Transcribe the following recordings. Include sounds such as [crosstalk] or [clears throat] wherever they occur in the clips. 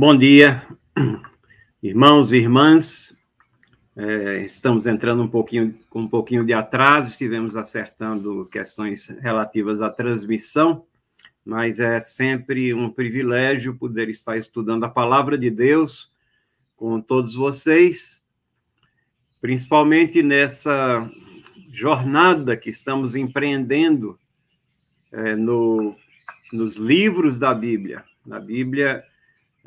Bom dia, irmãos e irmãs. É, estamos entrando um pouquinho com um pouquinho de atraso, estivemos acertando questões relativas à transmissão, mas é sempre um privilégio poder estar estudando a palavra de Deus com todos vocês, principalmente nessa jornada que estamos empreendendo é, no, nos livros da Bíblia. Na Bíblia,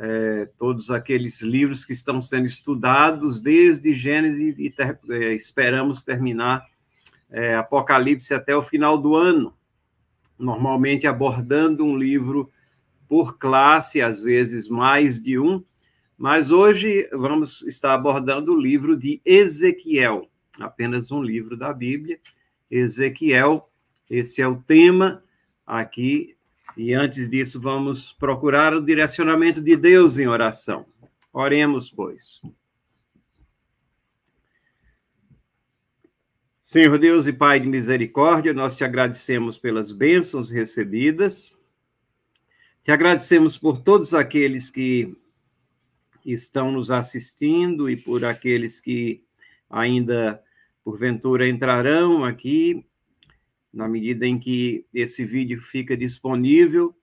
é, todos aqueles livros que estão sendo estudados desde Gênesis e ter, é, esperamos terminar é, Apocalipse até o final do ano, normalmente abordando um livro por classe, às vezes mais de um, mas hoje vamos estar abordando o livro de Ezequiel, apenas um livro da Bíblia, Ezequiel, esse é o tema aqui e antes disso, vamos procurar o direcionamento de Deus em oração. Oremos, pois. Senhor Deus e Pai de misericórdia, nós te agradecemos pelas bênçãos recebidas, te agradecemos por todos aqueles que estão nos assistindo e por aqueles que ainda, porventura, entrarão aqui na medida em que esse vídeo fica disponível,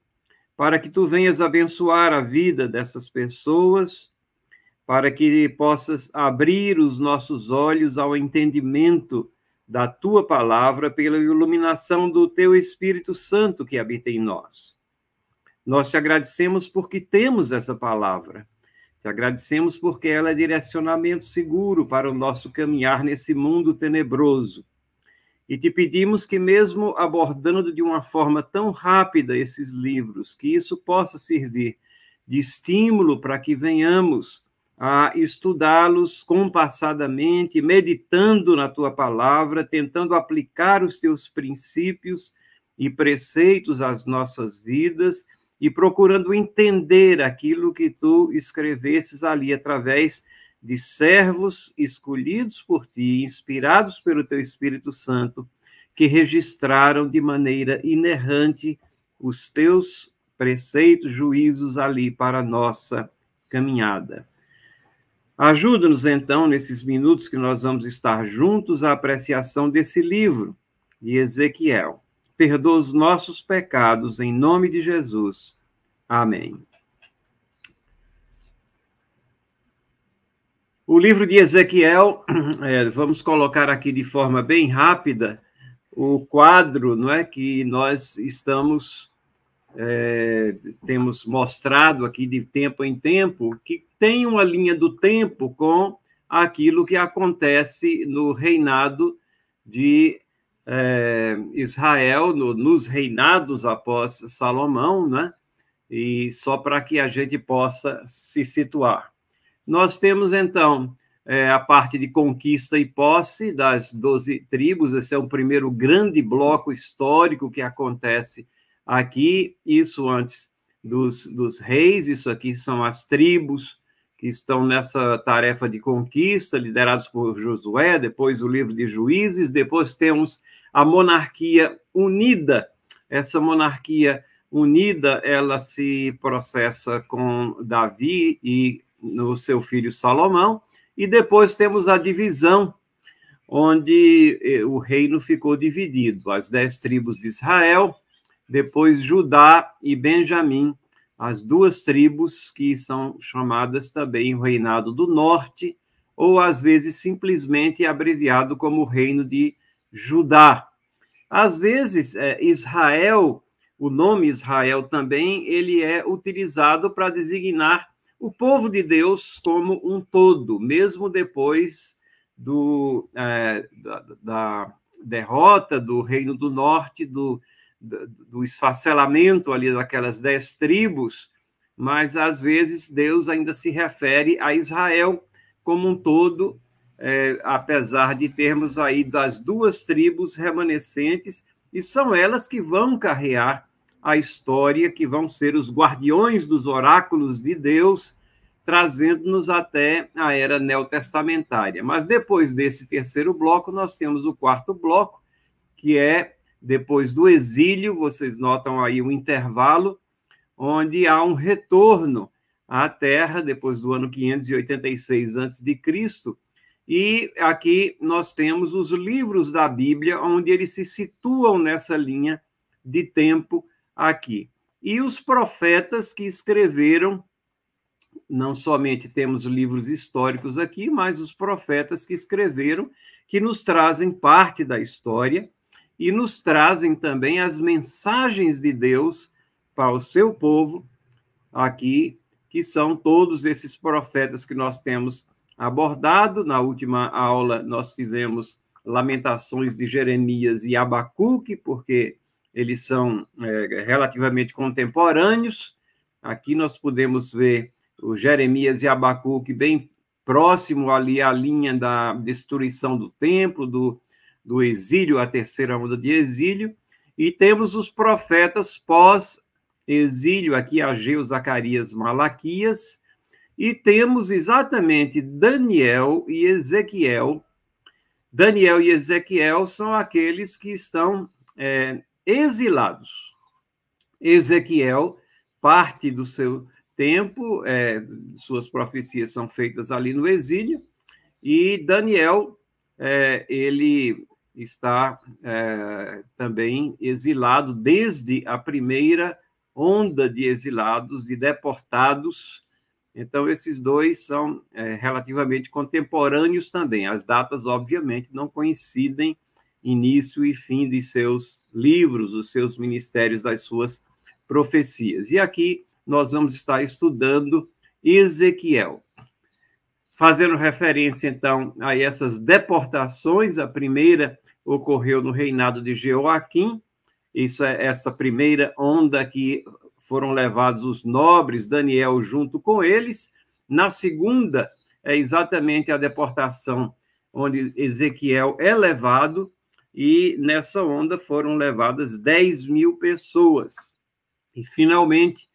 para que tu venhas abençoar a vida dessas pessoas, para que possas abrir os nossos olhos ao entendimento da tua palavra pela iluminação do teu Espírito Santo que habita em nós. Nós te agradecemos porque temos essa palavra. Te agradecemos porque ela é direcionamento seguro para o nosso caminhar nesse mundo tenebroso e te pedimos que, mesmo abordando de uma forma tão rápida esses livros, que isso possa servir de estímulo para que venhamos a estudá-los compassadamente, meditando na tua palavra, tentando aplicar os teus princípios e preceitos às nossas vidas e procurando entender aquilo que tu escrevesses ali através de servos escolhidos por ti, inspirados pelo teu Espírito Santo, que registraram de maneira inerrante os teus preceitos, juízos ali para a nossa caminhada. Ajuda-nos, então, nesses minutos que nós vamos estar juntos, à apreciação desse livro de Ezequiel. Perdoa os nossos pecados, em nome de Jesus. Amém. O livro de Ezequiel, [clears throat] é, vamos colocar aqui de forma bem rápida o quadro, não é, que nós estamos é, temos mostrado aqui de tempo em tempo, que tem uma linha do tempo com aquilo que acontece no reinado de é, Israel, no, nos reinados após Salomão, né? E só para que a gente possa se situar. Nós temos, então, é, a parte de conquista e posse das doze tribos, esse é o primeiro grande bloco histórico que acontece aqui, isso antes dos, dos reis, isso aqui são as tribos que estão nessa tarefa de conquista, liderados por Josué, depois o livro de Juízes, depois temos a monarquia unida, essa monarquia unida, ela se processa com Davi e no seu filho Salomão, e depois temos a divisão, onde eh, o reino ficou dividido: as dez tribos de Israel, depois Judá e Benjamim, as duas tribos que são chamadas também o Reinado do Norte, ou às vezes simplesmente abreviado como Reino de Judá. Às vezes, eh, Israel, o nome Israel também, ele é utilizado para designar o povo de Deus como um todo, mesmo depois do, é, da, da, derrota do Reino do Norte, do, do esfacelamento ali daquelas dez tribos, mas às vezes Deus ainda se refere a Israel como um todo, é, apesar de termos aí das duas tribos remanescentes, e são elas que vão carrear a história, que vão ser os guardiões dos oráculos de Deus, trazendo-nos até a era neotestamentária. Mas depois desse terceiro bloco, nós temos o quarto bloco, que é depois do exílio, vocês notam aí o intervalo, onde há um retorno à Terra, depois do ano 586 a.C., e aqui nós temos os livros da Bíblia, onde eles se situam nessa linha de tempo aqui. E os profetas que escreveram, não somente temos livros históricos aqui, mas os profetas que escreveram, que nos trazem parte da história e nos trazem também as mensagens de Deus para o seu povo aqui, que são todos esses profetas que nós temos abordado. Na última aula, nós tivemos Lamentações de Jeremias e Abacuque, porque eles são é, relativamente contemporâneos. Aqui nós podemos ver o Jeremias e Abacuque bem próximo ali à linha da destruição do templo, do, do exílio, a terceira onda de exílio, e temos os profetas pós-exílio, aqui Ageu, Zacarias, Malaquias, e temos exatamente Daniel e Ezequiel. Daniel e Ezequiel são aqueles que estão é, exilados. Ezequiel, parte do seu tempo, é, suas profecias são feitas ali no exílio, e Daniel, é, ele está é, também exilado desde a primeira onda de exilados, de deportados então, esses dois são é, relativamente contemporâneos também. As datas, obviamente, não coincidem início e fim de seus livros, os seus ministérios, das suas profecias. E aqui nós vamos estar estudando Ezequiel. Fazendo referência, então, a essas deportações, a primeira ocorreu no reinado de Joaquim, isso é essa primeira onda que foram levados os nobres, Daniel junto com eles. Na segunda, é exatamente a deportação onde Ezequiel é levado, e nessa onda foram levadas 10 mil pessoas. E, finalmente,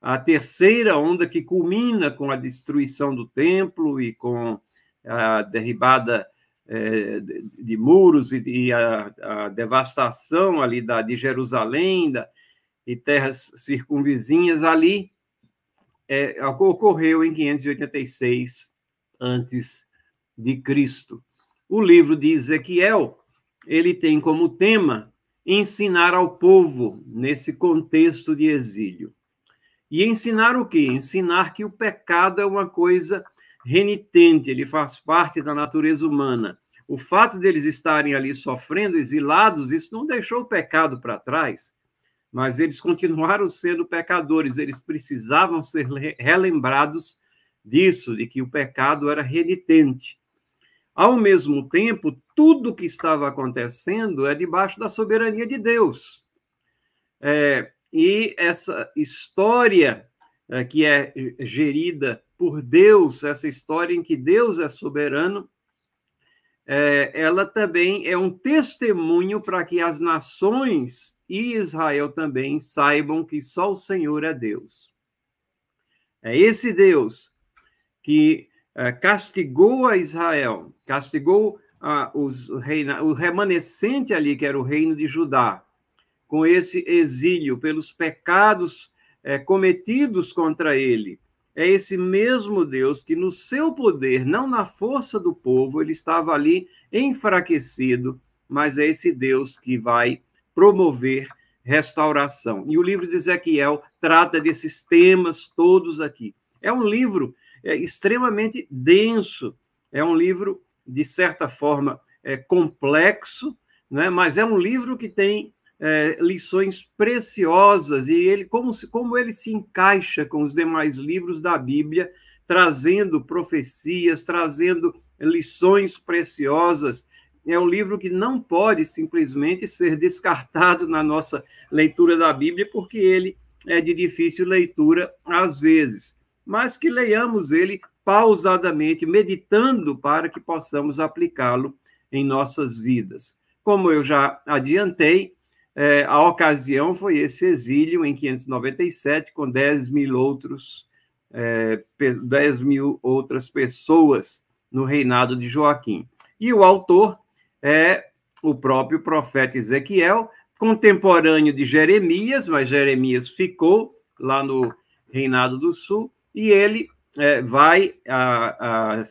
a terceira onda, que culmina com a destruição do templo e com a derribada é, de muros e, a, devastação ali da, de Jerusalém, e terras circunvizinhas ali, é, ocorreu em 586 antes de Cristo. O livro de Ezequiel, ele tem como tema ensinar ao povo nesse contexto de exílio. E ensinar o quê? Ensinar que o pecado é uma coisa renitente, ele faz parte da natureza humana. O fato deles estarem ali sofrendo, exilados, isso não deixou o pecado para trás mas eles continuaram sendo pecadores, eles precisavam ser relembrados disso, de que o pecado era renitente. Ao mesmo tempo, tudo que estava acontecendo é debaixo da soberania de Deus. É, e essa história é, que é gerida por Deus, essa história em que Deus é soberano, é, ela também é um testemunho para que as nações e Israel também saibam que só o Senhor é Deus. É esse Deus que é, castigou a Israel, castigou a, os reina, o remanescente ali, que era o reino de Judá, com esse exílio pelos pecados é, cometidos contra ele. É esse mesmo Deus que, no seu poder, não na força do povo, ele estava ali enfraquecido, mas é esse Deus que vai promover restauração. E o livro de Ezequiel trata desses temas todos aqui. É um livro é, extremamente denso, é um livro, de certa forma, é, complexo, né? mas é um livro que tem é, lições preciosas e ele como, como ele se encaixa com os demais livros da Bíblia, trazendo profecias, trazendo lições preciosas é um livro que não pode simplesmente ser descartado na nossa leitura da Bíblia, porque ele é de difícil leitura às vezes, mas que leiamos ele pausadamente, meditando para que possamos aplicá-lo em nossas vidas. Como eu já adiantei, é, a ocasião foi esse exílio em 597, com 10 mil outros, é, 10 mil outras pessoas no reinado de Joaquim. E o autor é o próprio profeta Ezequiel, contemporâneo de Jeremias, mas Jeremias ficou lá no Reinado do Sul, e ele é, vai a, a,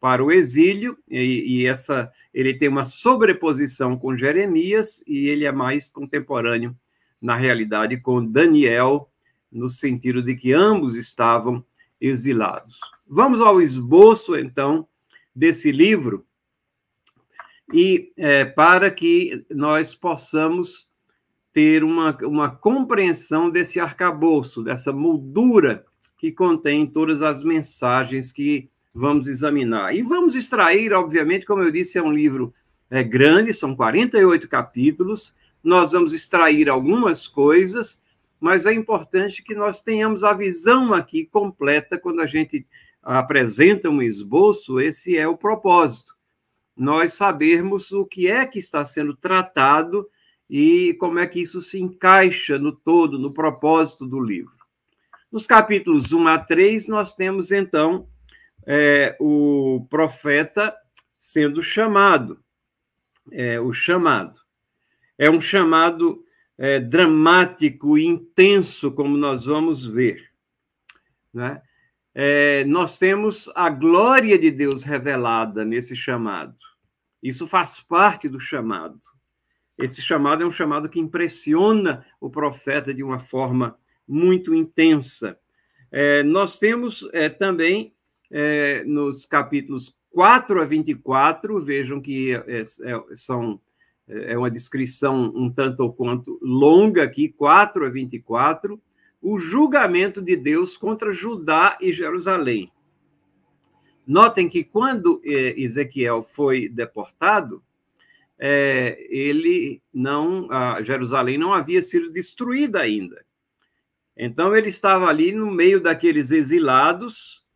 para o exílio, e, e, essa ele tem uma sobreposição com Jeremias, e ele é mais contemporâneo, na realidade, com Daniel, no sentido de que ambos estavam exilados. Vamos ao esboço, então, desse livro, e é, para que nós possamos ter uma, uma compreensão desse arcabouço, dessa moldura que contém todas as mensagens que vamos examinar. E vamos extrair, obviamente, como eu disse, é um livro é, grande, são 48 capítulos, nós vamos extrair algumas coisas, mas é importante que nós tenhamos a visão aqui completa quando a gente apresenta um esboço, esse é o propósito. Nós sabermos o que é que está sendo tratado e como é que isso se encaixa no todo, no propósito do livro. Nos capítulos 1 a 3, nós temos, então, é, o profeta sendo chamado. É, o chamado. É um chamado é, dramático e intenso, como nós vamos ver. Né? É, nós temos a glória de Deus revelada nesse chamado. Isso faz parte do chamado. Esse chamado é um chamado que impressiona o profeta de uma forma muito intensa. É, nós temos é, também, é, nos capítulos 4 a 24, vejam que é, é, são, é uma descrição um tanto ou quanto longa aqui, 4 a 24, o julgamento de Deus contra Judá e Jerusalém. Notem que quando é, Ezequiel foi deportado, é, ele não, Jerusalém não havia sido destruída ainda. Então ele estava ali no meio daqueles exilados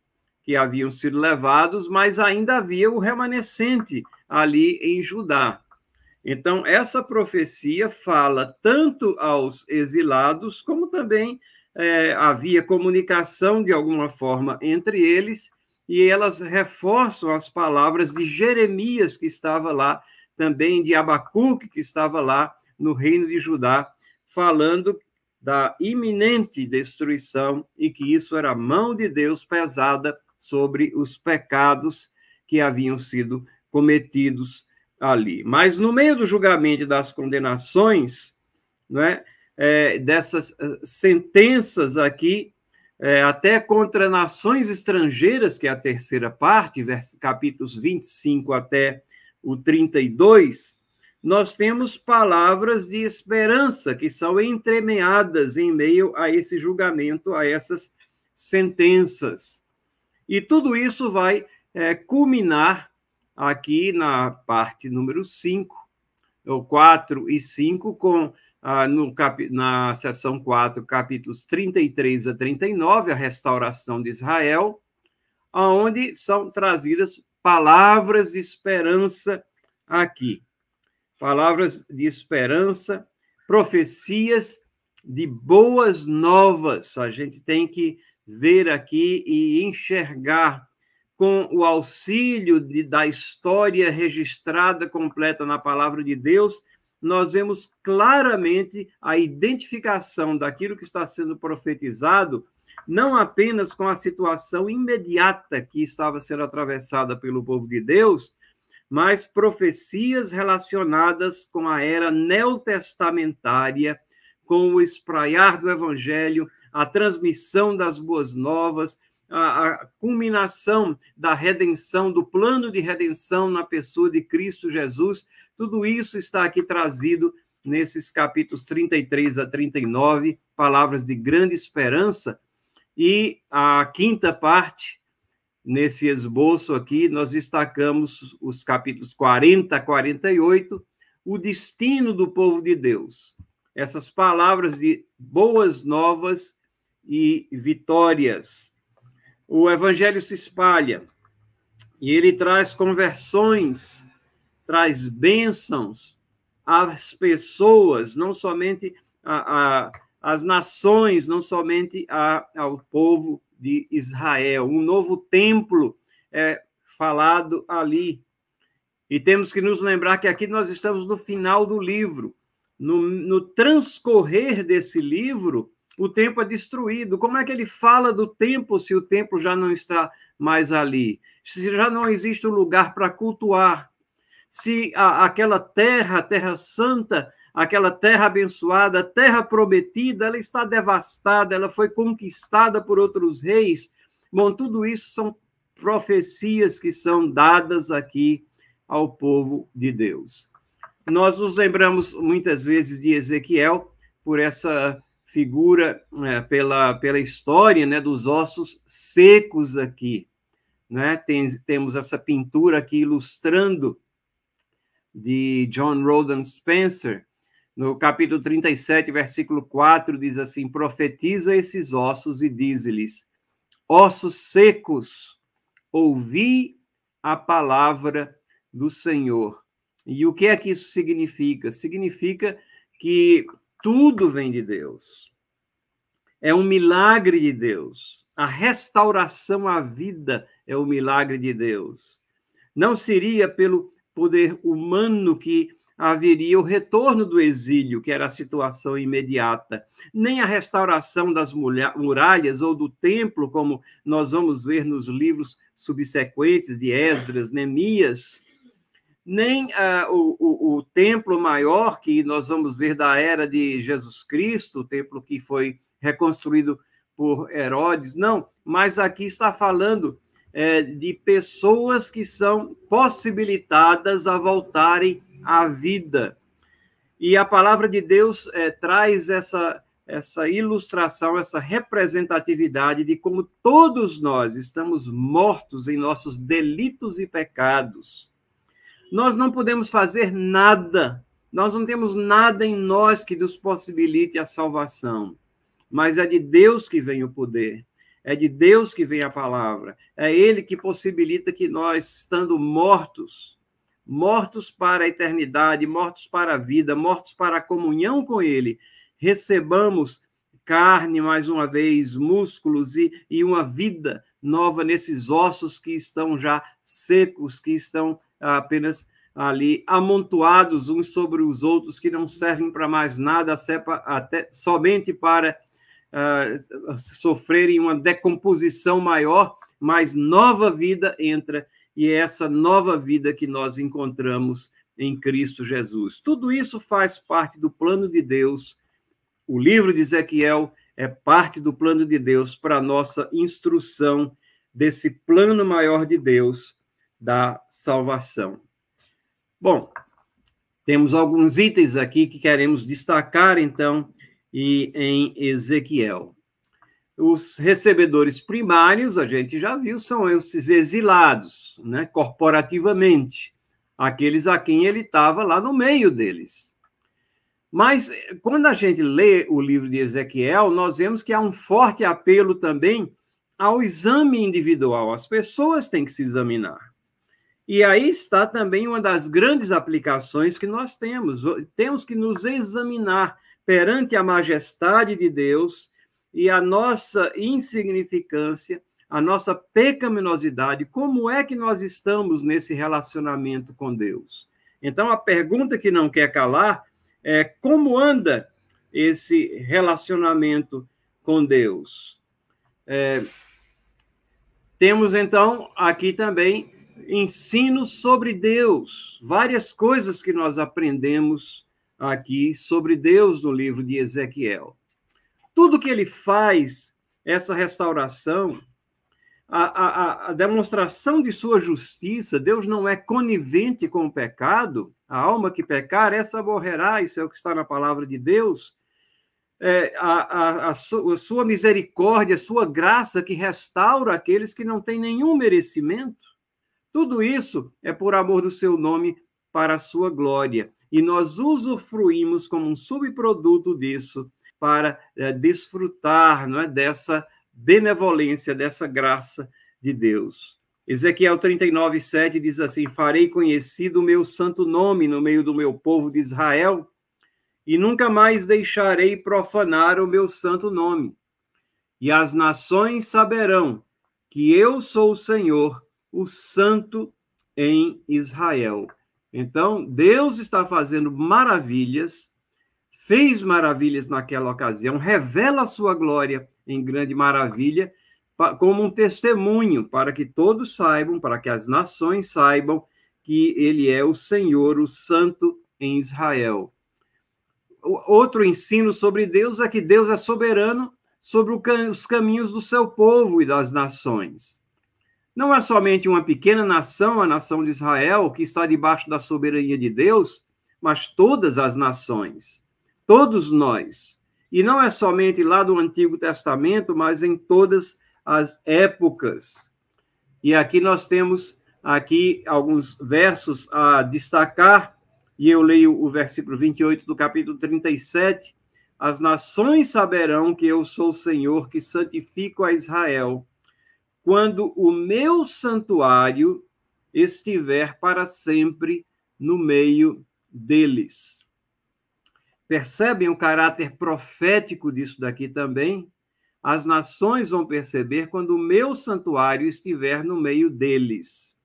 que haviam sido levados, mas ainda havia o remanescente ali em Judá. Então essa profecia fala tanto aos exilados, como também é, havia comunicação de alguma forma entre eles, e elas reforçam as palavras de Jeremias, que estava lá, também de Abacuque, que estava lá no reino de Judá, falando da iminente destruição e que isso era a mão de Deus pesada sobre os pecados que haviam sido cometidos ali. Mas no meio do julgamento e das condenações, não é, é dessas eh, sentenças aqui, é, até contra nações estrangeiras, que é a terceira parte, vers, capítulos 25 até o 32, nós temos palavras de esperança que são entremeadas em meio a esse julgamento, a essas sentenças. E tudo isso vai é, culminar aqui na parte número 5, ou 4 e 5, com ah, no cap, na seção 4, capítulos 33 a 39, a restauração de Israel, onde são trazidas palavras de esperança aqui palavras de esperança, profecias de boas novas. A gente tem que ver aqui e enxergar com o auxílio de, da história registrada completa na palavra de Deus, nós vemos claramente a identificação daquilo que está sendo profetizado, não apenas com a situação imediata que estava sendo atravessada pelo povo de Deus, mas profecias relacionadas com a era neotestamentária, com o espraiar do evangelho, a transmissão das boas novas, a, a culminação da redenção, do plano de redenção na pessoa de Cristo Jesus, tudo isso está aqui trazido nesses capítulos 33 a 39, palavras de grande esperança. E a quinta parte, nesse esboço aqui, nós destacamos os capítulos 40 a 48, o destino do povo de Deus. Essas palavras de boas novas e vitórias. O evangelho se espalha e ele traz conversões, traz bênçãos às pessoas, não somente a, às nações, não somente a, ao povo de Israel. Um novo templo é falado ali. E temos que nos lembrar que aqui nós estamos no final do livro. No, no transcorrer desse livro, o templo é destruído. Como é que ele fala do templo se o templo já não está mais ali? Se já não existe um lugar para cultuar? Se a, aquela terra, a terra santa, aquela terra abençoada, terra prometida, ela está devastada, ela foi conquistada por outros reis. Bom, tudo isso são profecias que são dadas aqui ao povo de Deus. Nós nos lembramos muitas vezes de Ezequiel por essa figura, é, pela, pela história né, dos ossos secos aqui. Né? Tem, temos essa pintura aqui ilustrando de John Roden Spencer, no capítulo 37, versículo 4, diz assim: Profetiza esses ossos e diz-lhes: Ossos secos, ouvi a palavra do Senhor. E o que é que isso significa? Significa que tudo vem de Deus. É um milagre de Deus. A restauração à vida é o milagre de Deus. Não seria pelo poder humano que haveria o retorno do exílio, que era a situação imediata, nem a restauração das muralhas ou do templo, como nós vamos ver nos livros subsequentes de Esdras, Neemias, nem uh, o, o, o, templo maior que nós vamos ver da era de Jesus Cristo, o templo que foi reconstruído por Herodes, não, mas aqui está falando é, de pessoas que são possibilitadas a voltarem à vida. E a palavra de Deus é, traz essa, essa ilustração, essa representatividade de como todos nós estamos mortos em nossos delitos e pecados nós não podemos fazer nada, nós não temos nada em nós que nos possibilite a salvação, mas é de Deus que vem o poder, é de Deus que vem a palavra, é Ele que possibilita que nós, estando mortos, mortos para a eternidade, mortos para a vida, mortos para a comunhão com Ele, recebamos carne mais uma vez, músculos e, e uma vida nova nesses ossos que estão já secos, que estão apenas ali amontoados uns sobre os outros, que não servem para mais nada, até somente para uh, sofrerem uma decomposição maior, mas nova vida entra, e é essa nova vida que nós encontramos em Cristo Jesus. Tudo isso faz parte do plano de Deus. O livro de Ezequiel é parte do plano de Deus para a nossa instrução desse plano maior de Deus da salvação. Bom, temos alguns itens aqui que queremos destacar, então, e em Ezequiel. Os recebedores primários, a gente já viu, são esses exilados, né, corporativamente, aqueles a quem ele estava lá no meio deles. Mas quando a gente lê o livro de Ezequiel, nós vemos que há um forte apelo também ao exame individual. As pessoas têm que se examinar. E aí está também uma das grandes aplicações que nós temos. Temos que nos examinar perante a majestade de Deus e a nossa insignificância, a nossa pecaminosidade. Como é que nós estamos nesse relacionamento com Deus? Então, a pergunta que não quer calar é como anda esse relacionamento com Deus? É, temos, então, aqui também ensino sobre Deus, várias coisas que nós aprendemos aqui sobre Deus no livro de Ezequiel. Tudo que ele faz, essa restauração, a, a, a, demonstração de sua justiça, Deus não é conivente com o pecado, a alma que pecar, essa morrerá, isso é o que está na palavra de Deus. É, a, a, su, a sua misericórdia, a sua graça que restaura aqueles que não têm nenhum merecimento. Tudo isso é por amor do seu nome para a sua glória. E nós usufruímos como um subproduto disso para é, desfrutar não é, dessa benevolência, dessa graça de Deus. Ezequiel 39, 7 diz assim: Farei conhecido o meu santo nome no meio do meu povo de Israel, e nunca mais deixarei profanar o meu santo nome. E as nações saberão que eu sou o Senhor, o santo em Israel. Então, Deus está fazendo maravilhas, fez maravilhas naquela ocasião, revela a sua glória em grande maravilha, como um testemunho para que todos saibam, para que as nações saibam que ele é o Senhor, o Santo em Israel. Outro ensino sobre Deus é que Deus é soberano sobre os caminhos do seu povo e das nações. Não é somente uma pequena nação, a nação de Israel, que está debaixo da soberania de Deus, mas todas as nações, todos nós. E não é somente lá do Antigo Testamento, mas em todas as épocas. E aqui nós temos aqui alguns versos a destacar, e eu leio o versículo 28 do capítulo 37. As nações saberão que eu sou o Senhor que santifico a Israel quando o meu santuário estiver para sempre no meio deles. Percebem o caráter profético disso daqui também? As nações vão perceber quando o meu santuário estiver no meio deles.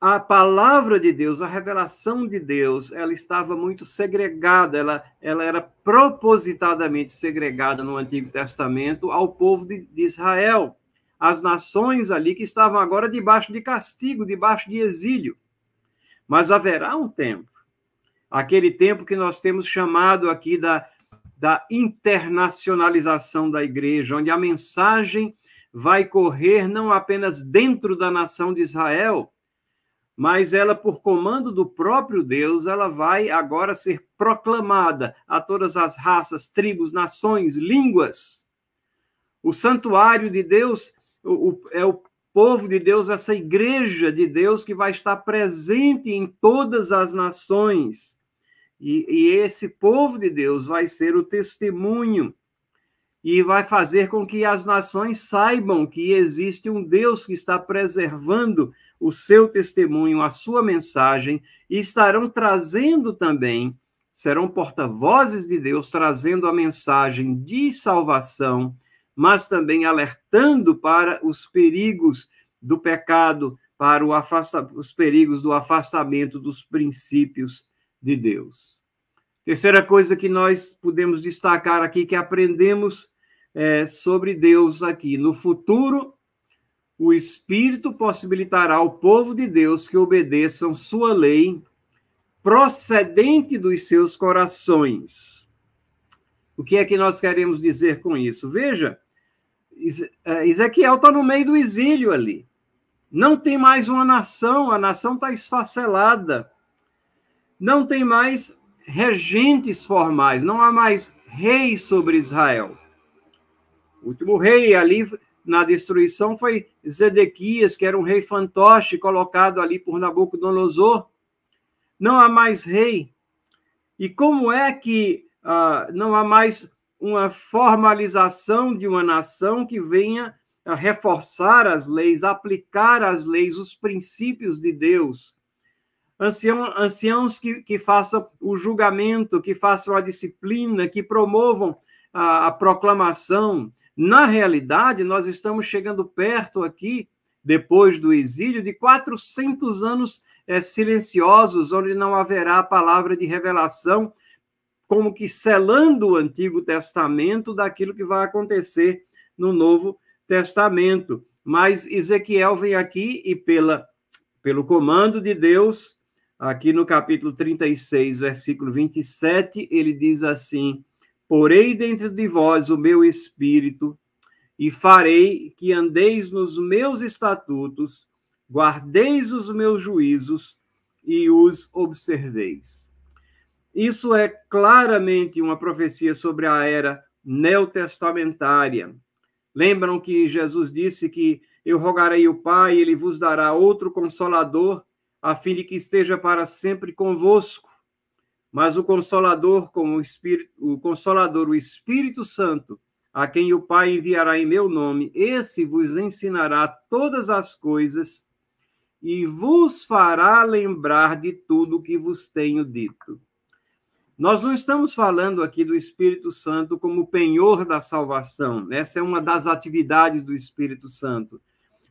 A palavra de Deus, a revelação de Deus, ela estava muito segregada, ela, ela era propositadamente segregada no Antigo Testamento ao povo de, de Israel as nações ali que estavam agora debaixo de castigo, debaixo de exílio. Mas haverá um tempo, aquele tempo que nós temos chamado aqui da, da internacionalização da igreja, onde a mensagem vai correr não apenas dentro da nação de Israel, mas ela, por comando do próprio Deus, ela vai agora ser proclamada a todas as raças, tribos, nações, línguas. O santuário de Deus o, é o povo de Deus, essa igreja de Deus que vai estar presente em todas as nações. E, e esse povo de Deus vai ser o testemunho e vai fazer com que as nações saibam que existe um Deus que está preservando o seu testemunho, a sua mensagem, e estarão trazendo também, serão porta-vozes de Deus, trazendo a mensagem de salvação mas também alertando para os perigos do pecado, para afasta, os perigos do afastamento dos princípios de Deus. Terceira coisa que nós podemos destacar aqui, que aprendemos é, sobre Deus aqui. No futuro, o Espírito possibilitará ao povo de Deus que obedeçam sua lei procedente dos seus corações. O que é que nós queremos dizer com isso? Veja, é, Ezequiel está no meio do exílio ali. Não tem mais uma nação, a nação está esfacelada. Não tem mais regentes formais, não há mais reis sobre Israel. O último rei ali na destruição foi Zedequias, que era um rei fantoche colocado ali por Nabucodonosor. Não há mais rei. E como é que uh, não há mais uma formalização de uma nação que venha reforçar as leis, aplicar as leis, os princípios de Deus. Ancião, anciãos que, que façam o julgamento, que façam a disciplina, que promovam a, a proclamação. Na realidade, nós estamos chegando perto aqui, depois do exílio, de 400 anos é, silenciosos, onde não haverá palavra de revelação como que selando o Antigo Testamento daquilo que vai acontecer no Novo Testamento. Mas Ezequiel vem aqui e pela pelo comando de Deus, aqui no capítulo 36, versículo 27, ele diz assim: Porei dentro de vós o meu espírito e farei que andeis nos meus estatutos, guardeis os meus juízos e os observeis. Isso é claramente uma profecia sobre a era neotestamentária. Lembram que Jesus disse que eu rogarei o Pai, ele vos dará outro consolador, a fim de que esteja para sempre convosco. Mas o consolador, como o Espírito, o consolador, o Espírito Santo, a quem o Pai enviará em meu nome, esse vos ensinará todas as coisas e vos fará lembrar de tudo que vos tenho dito. Nós não estamos falando aqui do Espírito Santo como penhor da salvação. Essa é uma das atividades do Espírito Santo.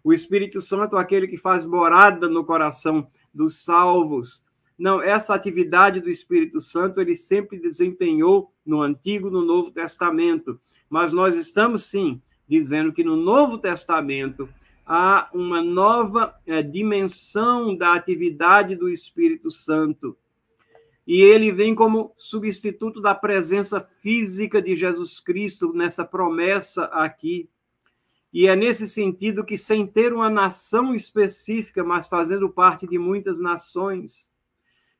O Espírito Santo é aquele que faz morada no coração dos salvos, Não, essa atividade do Espírito Santo ele sempre desempenhou no Antigo e no Novo Testamento. Mas nós estamos, sim, dizendo que no Novo Testamento há uma nova é, dimensão da atividade do Espírito Santo. E ele vem como substituto da presença física de Jesus Cristo nessa promessa aqui. E é nesse sentido que, sem ter uma nação específica, mas fazendo parte de muitas nações,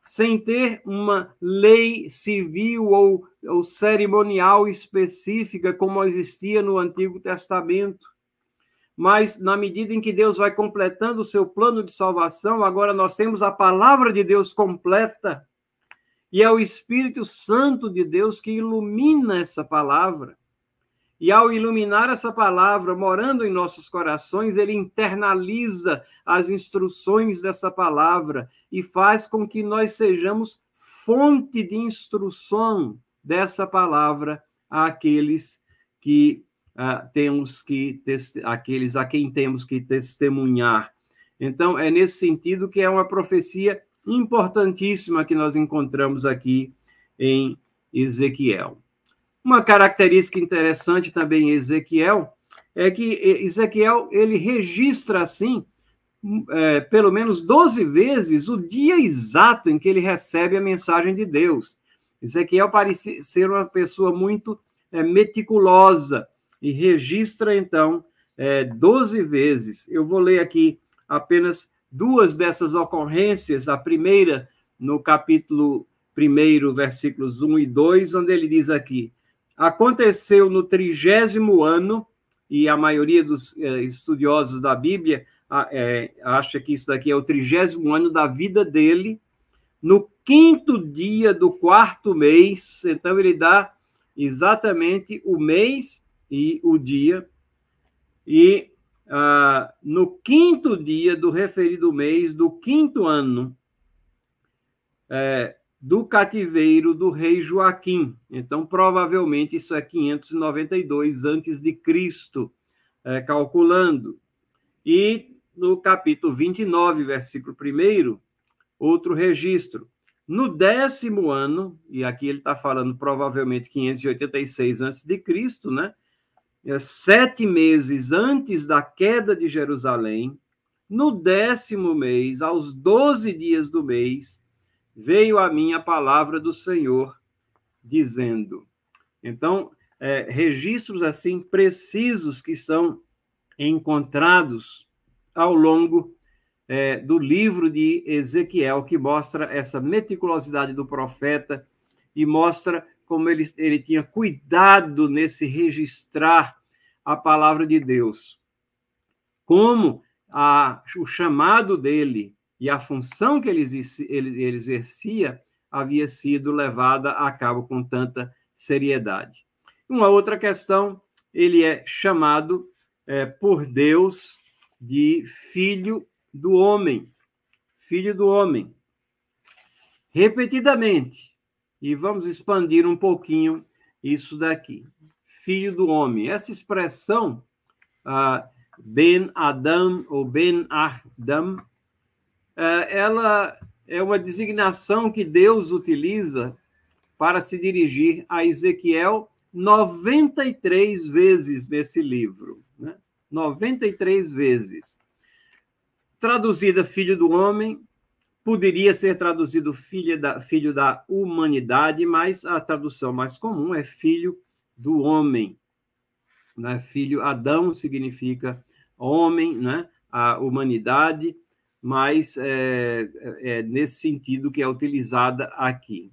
sem ter uma lei civil ou, ou cerimonial específica, como existia no Antigo Testamento, mas na medida em que Deus vai completando o seu plano de salvação, agora nós temos a palavra de Deus completa, e é o Espírito Santo de Deus que ilumina essa palavra. E ao iluminar essa palavra, morando em nossos corações, ele internaliza as instruções dessa palavra e faz com que nós sejamos fonte de instrução dessa palavra àqueles que uh, temos que aqueles a quem temos que testemunhar. Então é nesse sentido que é uma profecia importantíssima que nós encontramos aqui em Ezequiel. Uma característica interessante também em Ezequiel é que Ezequiel ele registra assim é, pelo menos 12 vezes o dia exato em que ele recebe a mensagem de Deus. Ezequiel parece ser uma pessoa muito é, meticulosa e registra, então, é, 12 vezes. Eu vou ler aqui apenas duas dessas ocorrências. A primeira, no capítulo 1, versículos 1 e 2, onde ele diz aqui: Aconteceu no trigésimo ano, e a maioria dos é, estudiosos da Bíblia é, acha que isso daqui é o trigésimo ano da vida dele, no quinto dia do quarto mês, então ele dá exatamente o mês e o dia, e ah, no quinto dia do referido mês do quinto ano, é, do cativeiro do rei Joaquim. Então, provavelmente, isso é 592 antes de Cristo, é, calculando. E no capítulo 29, versículo 1, outro registro. No décimo ano, e aqui ele está falando provavelmente 586 antes de Cristo, né? É, sete meses antes da queda de Jerusalém, no décimo mês, aos doze dias do mês, veio a mim a palavra do Senhor, dizendo. Então, é, registros assim precisos que são encontrados ao longo é, do livro de Ezequiel, que mostra essa meticulosidade do profeta e mostra como ele, ele tinha cuidado nesse registrar a palavra de Deus. Como a, o chamado dele e a função que ele, ele, ele exercia havia sido levada a cabo com tanta seriedade. Uma outra questão, ele é chamado é, por Deus de filho do homem. Filho do homem. Repetidamente. E vamos expandir um pouquinho isso daqui. Filho do homem. Essa expressão, uh, Ben Adam ou Ben Adam, ela é uma designação que Deus utiliza para se dirigir a Ezequiel 93 vezes nesse livro. Né? 93 vezes. Traduzida filho do homem, poderia ser traduzido filho da, filho da humanidade, mas a tradução mais comum é filho do homem. Né? Filho, Adão significa homem, né? a humanidade, mas é, é, nesse sentido que é utilizada aqui.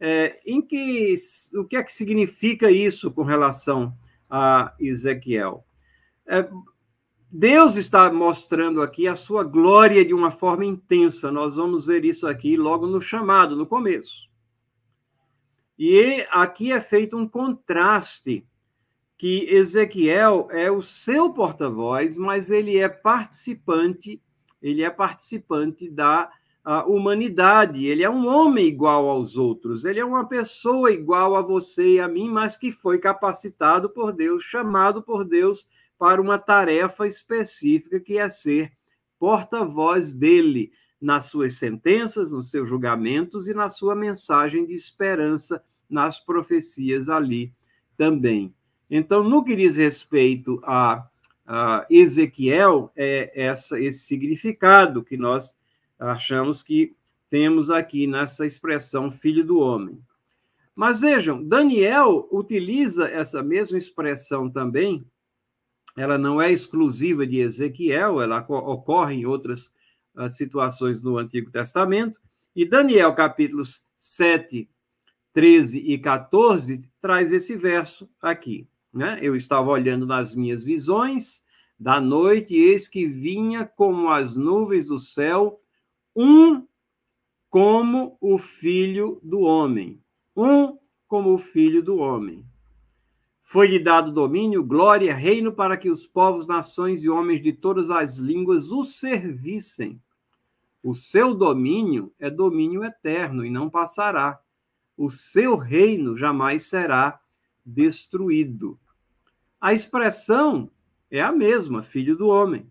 É, em que o que é que significa isso com relação a Ezequiel? É, Deus está mostrando aqui a sua glória de uma forma intensa. Nós vamos ver isso aqui logo no chamado, no começo. E aqui é feito um contraste que Ezequiel é o seu porta-voz, mas ele é participante ele é participante da humanidade, ele é um homem igual aos outros, ele é uma pessoa igual a você e a mim, mas que foi capacitado por Deus, chamado por Deus para uma tarefa específica que é ser porta-voz dele, nas suas sentenças, nos seus julgamentos e na sua mensagem de esperança nas profecias ali também. Então, no que diz respeito a, Ezequiel, é essa, esse significado que nós achamos que temos aqui nessa expressão filho do homem. Mas vejam, Daniel utiliza essa mesma expressão também, ela não é exclusiva de Ezequiel, ela ocorre em outras uh, situações no Antigo Testamento, e Daniel, capítulos 7, 13 e 14, traz esse verso aqui. Né? Eu estava olhando nas minhas visões da noite, e eis que vinha como as nuvens do céu um como o filho do homem. Um como o filho do homem. Foi-lhe dado domínio, glória, reino para que os povos, nações e homens de todas as línguas o servissem. O seu domínio é domínio eterno e não passará. O seu reino jamais será destruído. A expressão é a mesma, filho do homem.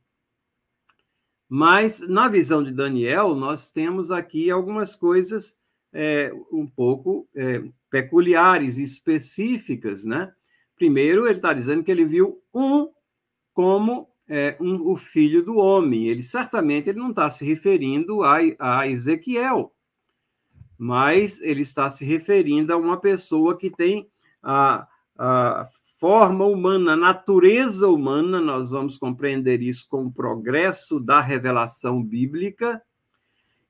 Mas, na visão de Daniel, nós temos aqui algumas coisas é, um pouco é, peculiares, específicas, né? Primeiro, ele está dizendo que ele viu um como é, um, o filho do homem. Ele certamente ele não está se referindo a, a Ezequiel, mas ele está se referindo a uma pessoa que tem a, a forma humana, a natureza humana, nós vamos compreender isso com o progresso da revelação bíblica,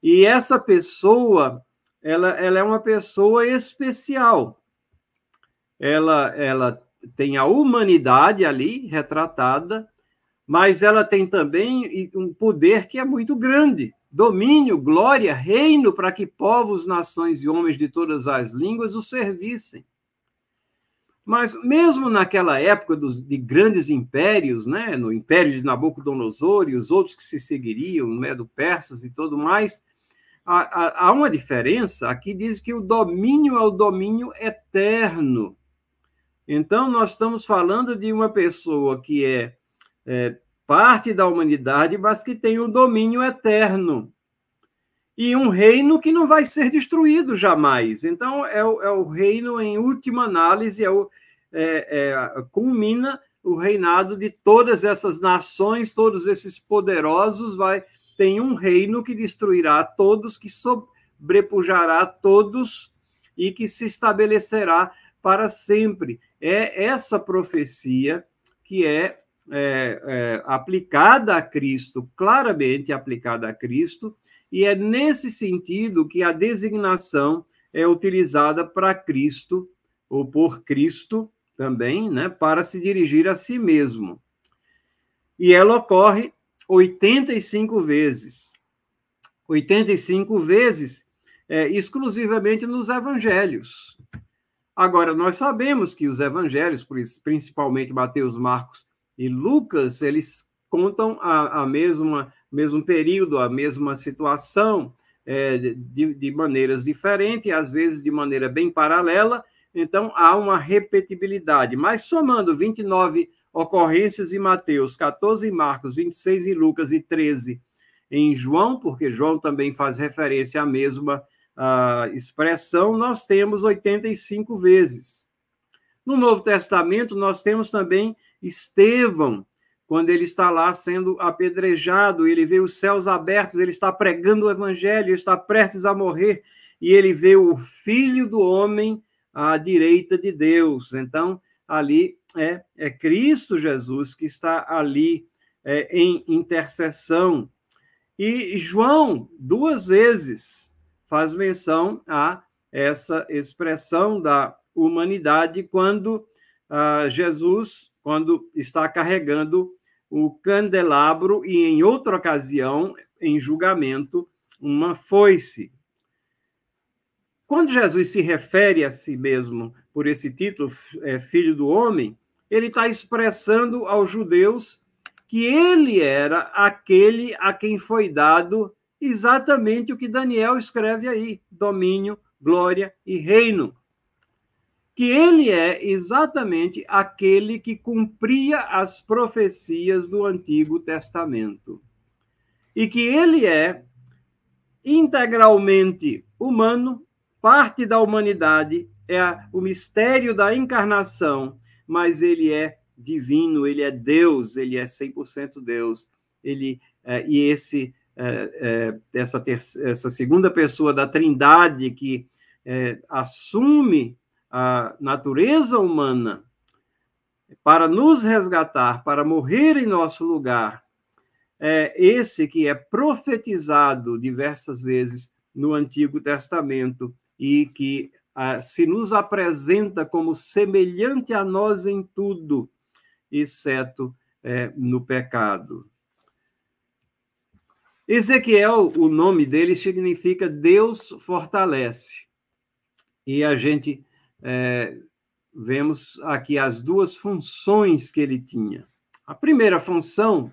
e essa pessoa, ela, ela é uma pessoa especial. Ela, ela tem a humanidade ali retratada, mas ela tem também um poder que é muito grande. Domínio, glória, reino para que povos, nações e homens de todas as línguas o servissem. Mas mesmo naquela época dos, de grandes impérios, né, no império de Nabucodonosor e os outros que se seguiriam, né, do Persas e tudo mais, há, há, uma diferença. Aqui diz que o domínio é o domínio eterno. Então, nós estamos falando de uma pessoa que é, é parte da humanidade, mas que tem um domínio eterno e um reino que não vai ser destruído jamais. Então, é o, é o reino, em última análise, é o, é, é, culmina o reinado de todas essas nações, todos esses poderosos, vai tem um reino que destruirá todos, que sobrepujará todos e que se estabelecerá para sempre. É essa profecia que é, é, é aplicada a Cristo, claramente aplicada a Cristo, e é nesse sentido que a designação é utilizada para Cristo, ou por Cristo também, né, para se dirigir a si mesmo. E ela ocorre 85 vezes. 85 vezes é, exclusivamente nos evangelhos. Agora, nós sabemos que os evangelhos, principalmente Mateus, Marcos e Lucas, eles contam a, a mesma mesmo período, a mesma situação, é, de, de maneiras diferentes, às vezes de maneira bem paralela, então há uma repetibilidade. Mas somando 29 ocorrências em Mateus, 14 em Marcos, 26 em Lucas e 13 em João, porque João também faz referência à mesma uh, expressão, nós temos 85 vezes. No Novo Testamento, nós temos também Estevão, quando ele está lá sendo apedrejado, ele vê os céus abertos, ele está pregando o evangelho, está prestes a morrer, e ele vê o filho do homem à direita de Deus. Então, ali é, é Cristo Jesus que está ali é, em intercessão. E João, duas vezes, faz menção a essa expressão da humanidade quando ah, Jesus quando está carregando o candelabro e, em outra ocasião, em julgamento, uma foice. Quando Jesus se refere a si mesmo por esse título, é, Filho do Homem, ele está expressando aos judeus que ele era aquele a quem foi dado exatamente o que Daniel escreve aí: domínio, glória e reino que ele é exatamente aquele que cumpria as profecias do Antigo Testamento. E que ele é integralmente humano, parte da humanidade, é o mistério da encarnação, mas ele é divino, ele é Deus, ele é 100% Deus. Ele é, e esse é, é, essa, ter, essa segunda pessoa da Trindade que é, assume a natureza humana para nos resgatar, para morrer em nosso lugar, é esse que é profetizado diversas vezes no Antigo Testamento e que se nos apresenta como semelhante a nós em tudo, exceto é, no pecado. Ezequiel, o nome dele significa Deus fortalece. E a gente é, vemos aqui as duas funções que ele tinha. A primeira função,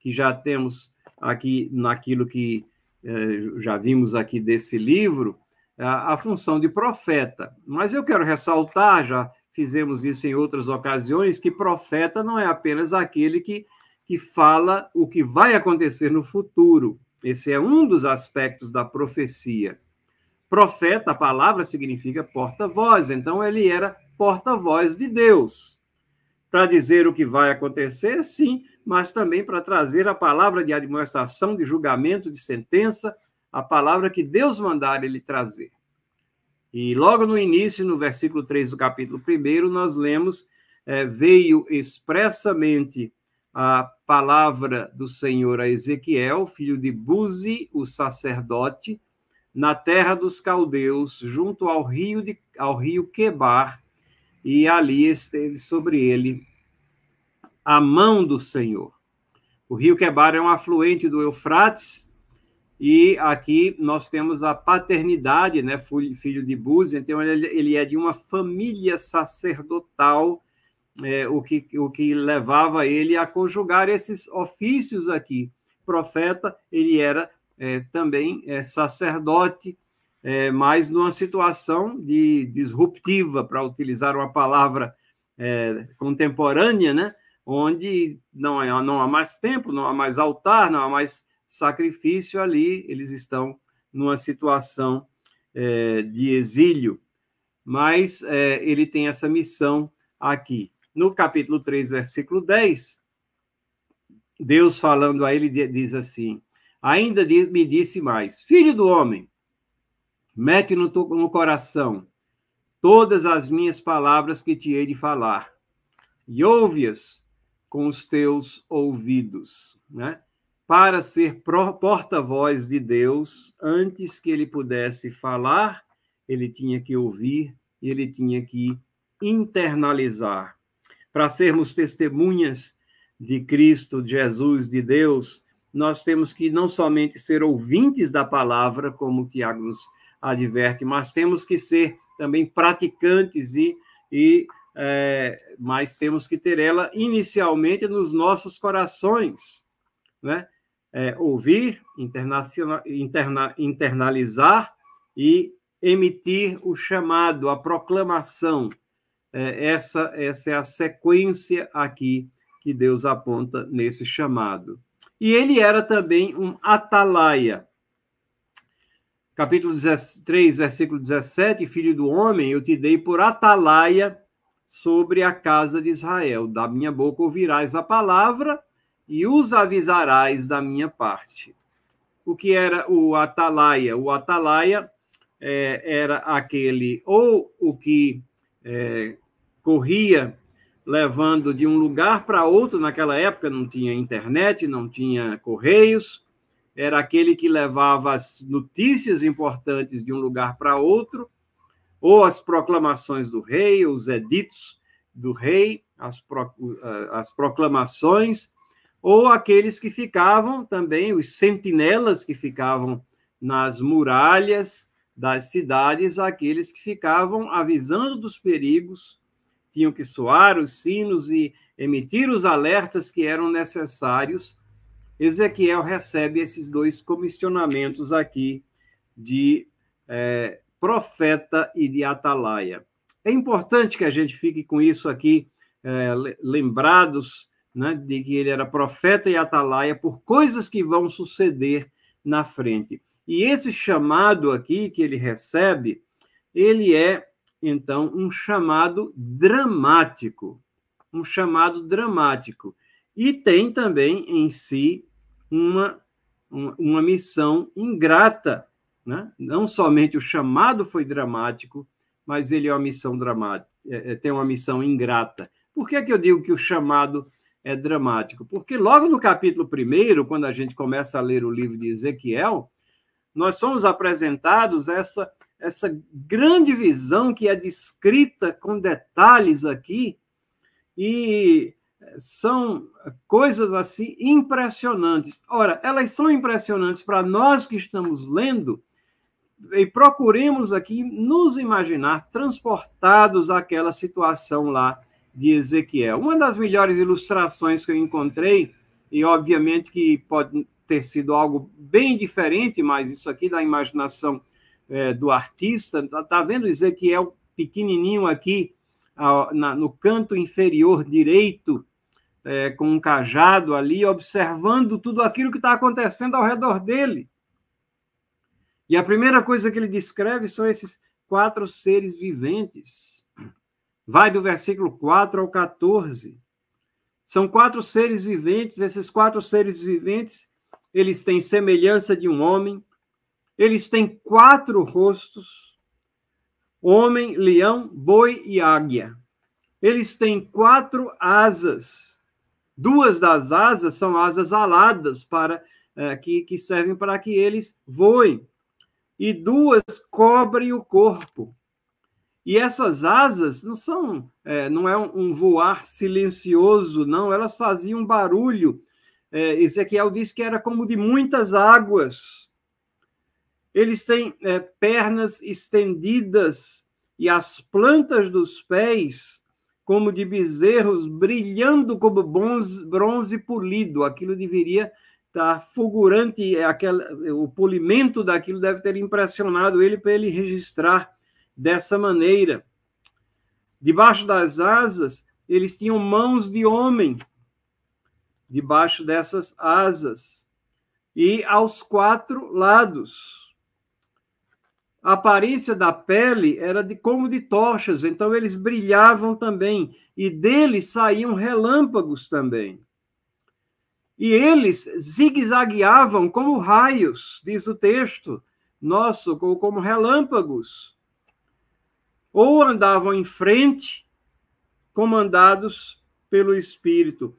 que já temos aqui naquilo que é, já vimos aqui desse livro, é a função de profeta. Mas eu quero ressaltar, já fizemos isso em outras ocasiões, que profeta não é apenas aquele que, que fala o que vai acontecer no futuro. Esse é um dos aspectos da profecia. Profeta, a palavra significa porta-voz, então ele era porta-voz de Deus. Para dizer o que vai acontecer, sim, mas também para trazer a palavra de administração, de julgamento, de sentença, a palavra que Deus mandar ele trazer. E logo no início, no versículo 3 do capítulo 1, nós lemos: é, veio expressamente a palavra do Senhor a Ezequiel, filho de Buzi, o sacerdote, na terra dos caldeus, junto ao rio, de, ao rio Quebar, e ali esteve sobre ele a mão do Senhor. O rio Quebar é um afluente do Eufrates, e aqui nós temos a paternidade, né, filho de Búzia, então ele, ele é de uma família sacerdotal, é, o, que, o que levava ele a conjugar esses ofícios aqui. Profeta, ele era é, também é, sacerdote, é, mas numa situação de disruptiva, para utilizar uma palavra é, contemporânea, né? onde não, não há mais templo, não há mais altar, não há mais sacrifício, ali eles estão numa situação é, de exílio. Mas é, ele tem essa missão aqui. No capítulo 3, versículo 10, Deus falando a ele diz assim: Ainda me disse mais: Filho do homem, mete no, no coração todas as minhas palavras que te hei de falar, e ouve-as com os teus ouvidos, né? Para ser porta-voz de Deus, antes que ele pudesse falar, ele tinha que ouvir e ele tinha que internalizar. Para sermos testemunhas de Cristo, de Jesus, de Deus, nós temos que não somente ser ouvintes da palavra, como o Tiago nos adverte, mas temos que ser também praticantes e, e é, mas temos que ter ela inicialmente nos nossos corações, né? É, ouvir, interna, internalizar e emitir o chamado, a proclamação. É, essa, essa é a sequência aqui que Deus aponta nesse chamado. E ele era também um atalaia. Capítulo 3, versículo 17: Filho do homem, eu te dei por atalaia sobre a casa de Israel. Da minha boca ouvirás a palavra e os avisarás da minha parte. O que era o atalaia? O atalaia é, era aquele, ou o que é, corria levando de um lugar para outro. Naquela época não tinha internet, não tinha correios, era aquele que levava as notícias importantes de um lugar para outro, ou as proclamações do rei, os editos do rei, as, pro, as proclamações, ou aqueles que ficavam também, os sentinelas que ficavam nas muralhas das cidades, aqueles que ficavam avisando dos perigos tinham que soar os sinos e emitir os alertas que eram necessários. Ezequiel recebe esses dois comissionamentos aqui de é, profeta e de atalaia. É importante que a gente fique com isso aqui é, lembrados né, de que ele era profeta e atalaia por coisas que vão suceder na frente. E esse chamado aqui que ele recebe, ele é, então, um chamado dramático. Um chamado dramático. E tem também em si uma, uma, uma missão ingrata. Né? Não somente o chamado foi dramático, mas ele é uma missão dramática, é, é, tem uma missão ingrata. Por que, é que eu digo que o chamado é dramático? Porque logo no capítulo 1, quando a gente começa a ler o livro de Ezequiel, nós somos apresentados essa, essa grande visão que é descrita com detalhes aqui, e são coisas assim impressionantes. Ora, elas são impressionantes para nós que estamos lendo, e procuremos aqui nos imaginar transportados àquela situação lá de Ezequiel. Uma das melhores ilustrações que eu encontrei, e obviamente que pode ter sido algo bem diferente, mas isso aqui da imaginação é, do artista, está tá vendo Ezequiel pequenininho aqui na, no canto inferior direito, é, com um cajado ali, observando tudo aquilo que está acontecendo ao redor dele. E a primeira coisa que ele descreve são esses quatro seres viventes. Vai do versículo 4 ao 14. São quatro seres viventes, esses quatro seres viventes, eles têm semelhança de um homem, eles têm quatro rostos: homem, leão, boi e águia. Eles têm quatro asas. Duas das asas são asas aladas para é, que, que servem para que eles voem e duas cobrem o corpo. E essas asas não são, é, não é um voar silencioso, não, elas faziam barulho. É, Ezequiel diz que era como de muitas águas. Eles têm é, pernas estendidas e as plantas dos pés como de bezerros brilhando como bronze, polido. Aquilo deveria tá fulgurante, é aquela, o polimento daquilo deve ter impressionado ele para ele registrar dessa maneira. Debaixo das asas, eles tinham mãos de homem, debaixo dessas asas, e aos quatro lados. A aparência da pele era de como de tochas, então eles brilhavam também, e deles saíam relâmpagos também. E eles zigue-zagueavam como raios, diz o texto nosso, ou como relâmpagos. Ou andavam em frente, comandados pelo Espírito.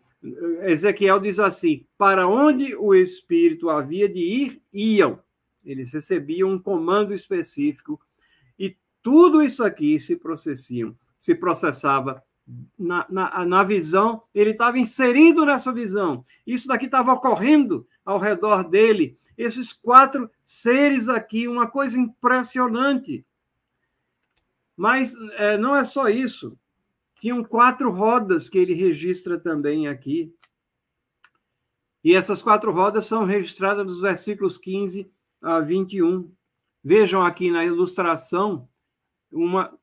Ezequiel diz assim: para onde o Espírito havia de ir, iam. Eles recebiam um comando específico e tudo isso aqui se processiam, se processava na, na, na visão, ele estava inserido nessa visão. Isso daqui estava ocorrendo ao redor dele. Esses quatro seres aqui, uma coisa impressionante. Mas é, não é só isso. Tinham quatro rodas que ele registra também aqui. E essas quatro rodas são registradas nos versículos 15 a 21. Vejam aqui na ilustração uma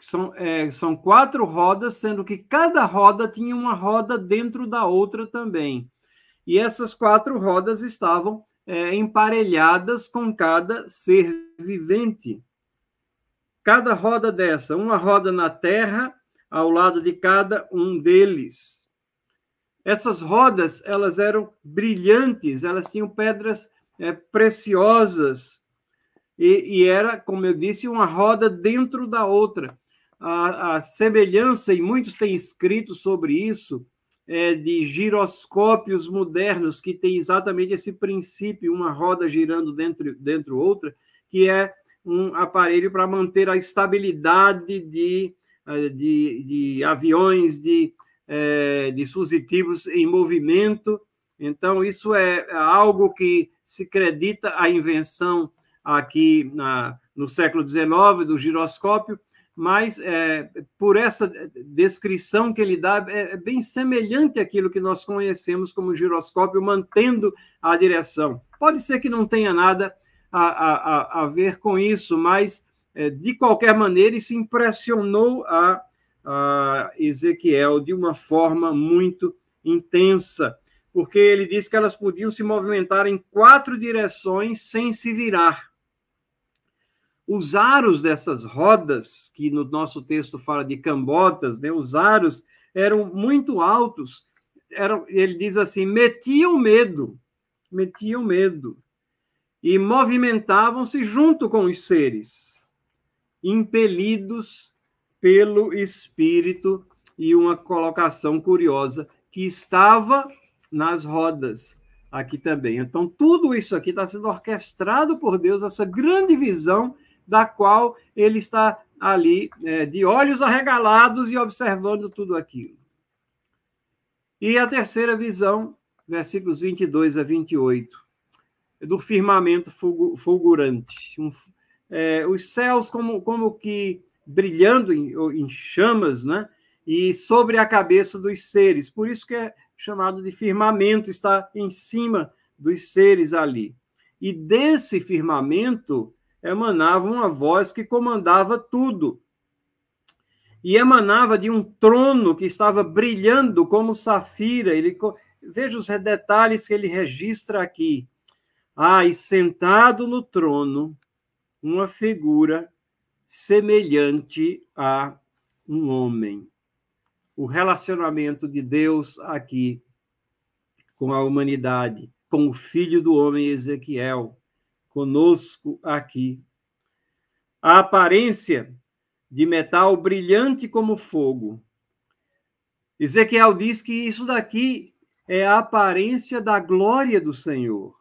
são, é, são quatro rodas, sendo que cada roda tinha uma roda dentro da outra também. E essas quatro rodas estavam é, emparelhadas com cada ser vivente. Cada roda dessa, uma roda na terra, ao lado de cada um deles. Essas rodas, elas eram brilhantes, elas tinham pedras é, preciosas, e, e, era, como eu disse, uma roda dentro da outra a, a semelhança, e muitos têm escrito sobre isso, é, de giroscópios modernos que tem exatamente esse princípio, uma roda girando dentro, dentro outra, que é um aparelho para manter a estabilidade de, eh, de, de aviões, de é, dispositivos em movimento. Então, isso é algo que se acredita a invenção aqui na, no século XIX do giroscópio, mas é, por essa descrição que ele dá, é, é, bem semelhante àquilo que nós conhecemos como giroscópio, mantendo a direção. Pode ser que não tenha nada a, a, a ver com isso, mas, é, de qualquer maneira, isso impressionou a, a Ezequiel de uma forma muito intensa. Porque ele diz que elas podiam se movimentar em quatro direções sem se virar. Os aros dessas rodas, que no nosso texto fala de cambotas, né, os aros eram muito altos, eram, ele diz assim, metiam medo, metiam medo, e movimentavam-se junto com os seres, impelidos pelo Espírito, e uma colocação curiosa, que estava nas rodas aqui também. Então, tudo isso aqui está sendo orquestrado por Deus, essa grande visão da qual ele está ali é, de olhos arregalados e observando tudo aquilo. E a terceira visão, versículos 22 a 28, do firmamento fulgurante. Um, é, os céus como, como que brilhando em, em chamas, né? E sobre a cabeça dos seres. Por isso que é chamado de firmamento, está em cima dos seres ali. E desse firmamento emanava uma voz que comandava tudo. E emanava de um trono que estava brilhando como safira. Ele, veja os detalhes que ele registra aqui. Ah, e sentado no trono, uma figura semelhante a um homem o relacionamento de Deus aqui com a humanidade, com o filho do homem Ezequiel, conosco aqui. A aparência de metal brilhante como fogo. Ezequiel diz que isso daqui é a aparência da glória do Senhor.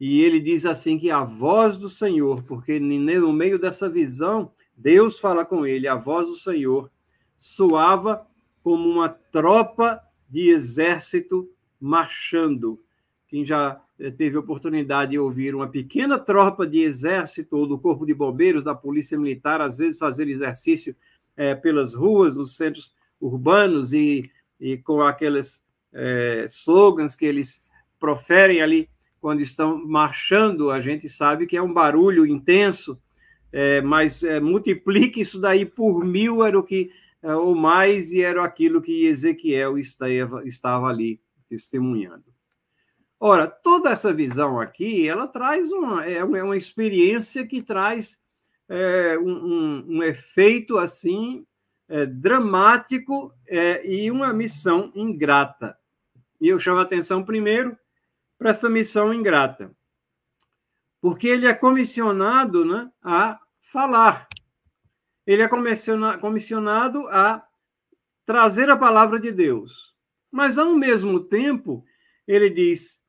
E ele diz assim que a voz do Senhor, porque no meio dessa visão, Deus fala com ele, a voz do Senhor soava como uma tropa de exército marchando. Quem já eh, teve oportunidade de ouvir uma pequena tropa de exército ou do corpo de bombeiros da polícia militar, às vezes fazer exercício é, pelas ruas, nos centros urbanos e, e com aqueles é, slogans que eles proferem ali quando estão marchando, a gente sabe que é um barulho intenso, é, mas multiplique isso daí por mil, era o que ou mais, e era aquilo que Ezequiel estava, estava ali testemunhando. Ora, toda essa visão aqui, ela traz uma, é uma, é uma experiência que traz é, um, um, um, efeito assim é, dramático é, e uma missão ingrata. E eu chamo a atenção primeiro para essa missão ingrata, porque ele é comissionado né, a falar ele é comissionado a trazer a palavra de Deus. Mas, ao mesmo tempo, ele diz: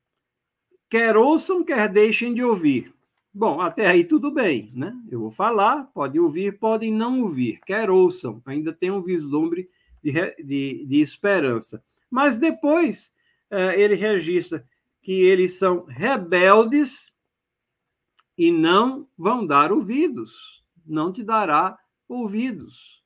quer ouçam, quer deixem de ouvir. Bom, até aí tudo bem, né? Eu vou falar, pode ouvir, podem não ouvir, quer ouçam, ainda tem um vislumbre de, de, de esperança. Mas depois eh, ele registra que eles são rebeldes e não vão dar ouvidos, não te dará ouvidos.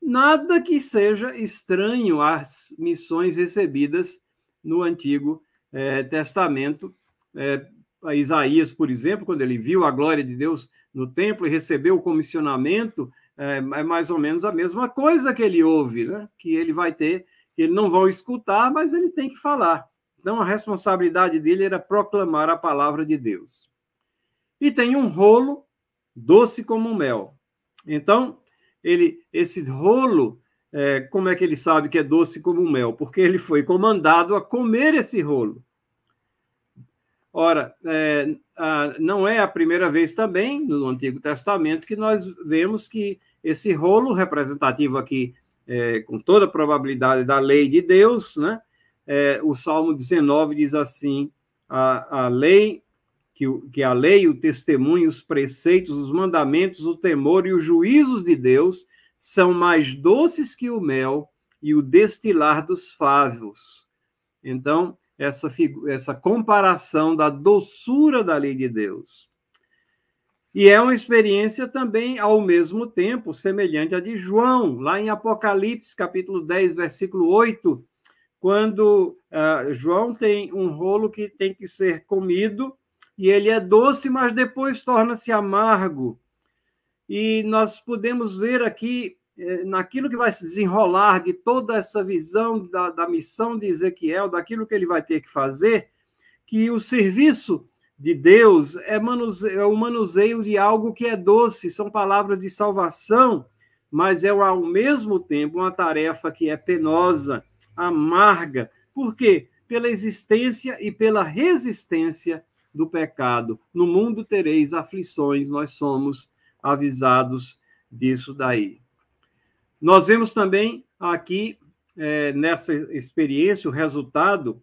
Nada que seja estranho às missões recebidas no Antigo é, Testamento. É, Isaías, por exemplo, quando ele viu a glória de Deus no templo e recebeu o comissionamento, é, é mais ou menos a mesma coisa que ele ouve, né? que ele vai ter, que ele não vão escutar, mas ele tem que falar. Então, a responsabilidade dele era proclamar a palavra de Deus. E tem um rolo doce como mel. Então, ele, esse rolo, é, como é que ele sabe que é doce como mel? Porque ele foi comandado a comer esse rolo. Ora, é, a, não é a primeira vez também no Antigo Testamento que nós vemos que esse rolo representativo aqui, é, com toda a probabilidade da lei de Deus, né? É, o Salmo 19 diz assim: a, a lei que, que a lei, o testemunho, os preceitos, os mandamentos, o temor e os juízos de Deus são mais doces que o mel e o destilar dos favos. Então, essa, essa comparação da doçura da lei de Deus. E é uma experiência também, ao mesmo tempo, semelhante à de João, lá em Apocalipse, capítulo 10, versículo 8, quando uh, João tem um rolo que tem que ser comido e ele é doce, mas depois torna-se amargo. E nós podemos ver aqui eh, naquilo que vai se desenrolar de toda essa visão da, da missão de Ezequiel, daquilo que ele vai ter que fazer, que o serviço de Deus é, manuseio, é o manuseio de algo que é doce, são palavras de salvação, mas é ao mesmo tempo uma tarefa que é penosa, amarga. Por quê? Pela existência e pela resistência do pecado. No mundo tereis aflições, nós somos avisados disso daí. Nós vemos também aqui, é, nessa experiência, o resultado,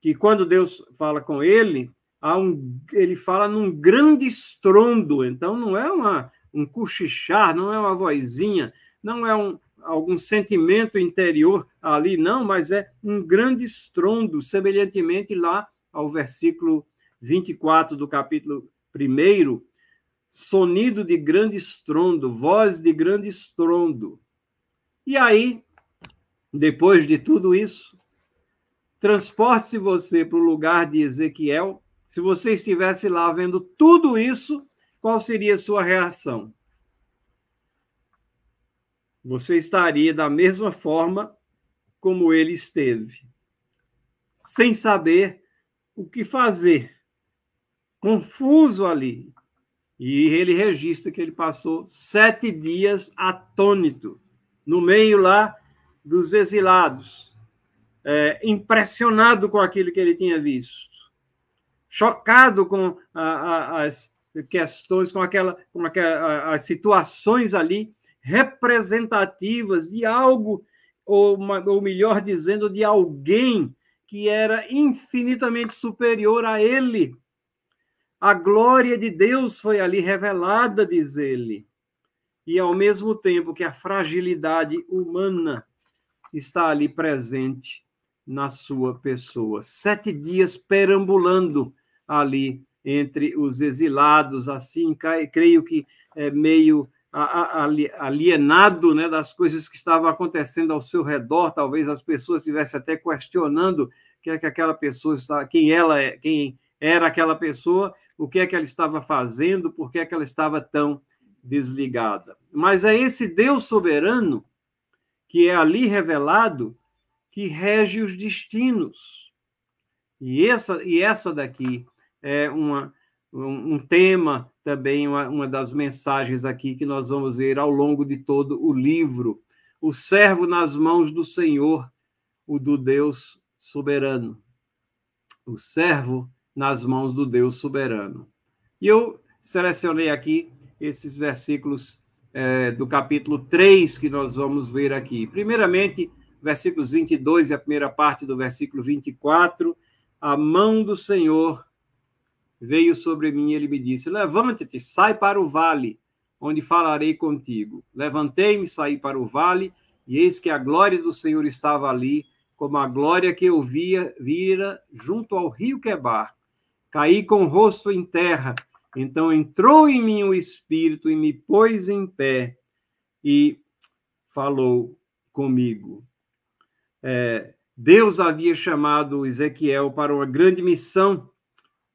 que quando Deus fala com ele, um, ele fala num grande estrondo, então não é uma, um cochichar, não é uma vozinha, não é um, algum sentimento interior ali, não, mas é um grande estrondo, semelhantemente lá ao versículo 24 do capítulo 1, sonido de grande estrondo, voz de grande estrondo. E aí, depois de tudo isso, transporte-se você para o lugar de Ezequiel. Se você estivesse lá vendo tudo isso, qual seria a sua reação? Você estaria da mesma forma como ele esteve, sem saber o que fazer, confuso ali. E ele registra que ele passou sete dias atônito, no meio lá dos exilados, é, impressionado com aquilo que ele tinha visto, chocado com a, a, as questões, com, aquela, com aquela, as situações ali representativas de algo, ou, ou melhor dizendo, de alguém que era infinitamente superior a ele. A glória de Deus foi ali revelada, diz ele. E ao mesmo tempo que a fragilidade humana está ali presente na sua pessoa. Sete dias perambulando ali entre os exilados, assim, creio que é meio alienado né, das coisas que estavam acontecendo ao seu redor, talvez as pessoas estivessem até questionando que é que aquela pessoa está, quem ela é, quem era aquela pessoa, o que é que ela estava fazendo, por que é que ela estava tão desligada. Mas é esse Deus soberano que é ali revelado que rege os destinos. E essa e essa daqui é uma um, tema também, uma, uma das mensagens aqui que nós vamos ver ao longo de todo o livro. O servo nas mãos do Senhor, o do Deus soberano. O servo nas mãos do Deus soberano. E eu selecionei aqui esses versículos é, do capítulo 3 que nós vamos ver aqui. Primeiramente, versículos 22 e a primeira parte do versículo 24. A mão do Senhor veio sobre mim e ele me disse: Levante-te, sai para o vale, onde falarei contigo. Levantei-me, saí para o vale, e eis que a glória do Senhor estava ali, como a glória que eu via vira junto ao rio Quebar. Caí com o rosto em terra. Então entrou em mim o Espírito e me pôs em pé e falou comigo. É, Deus havia chamado Ezequiel para uma grande missão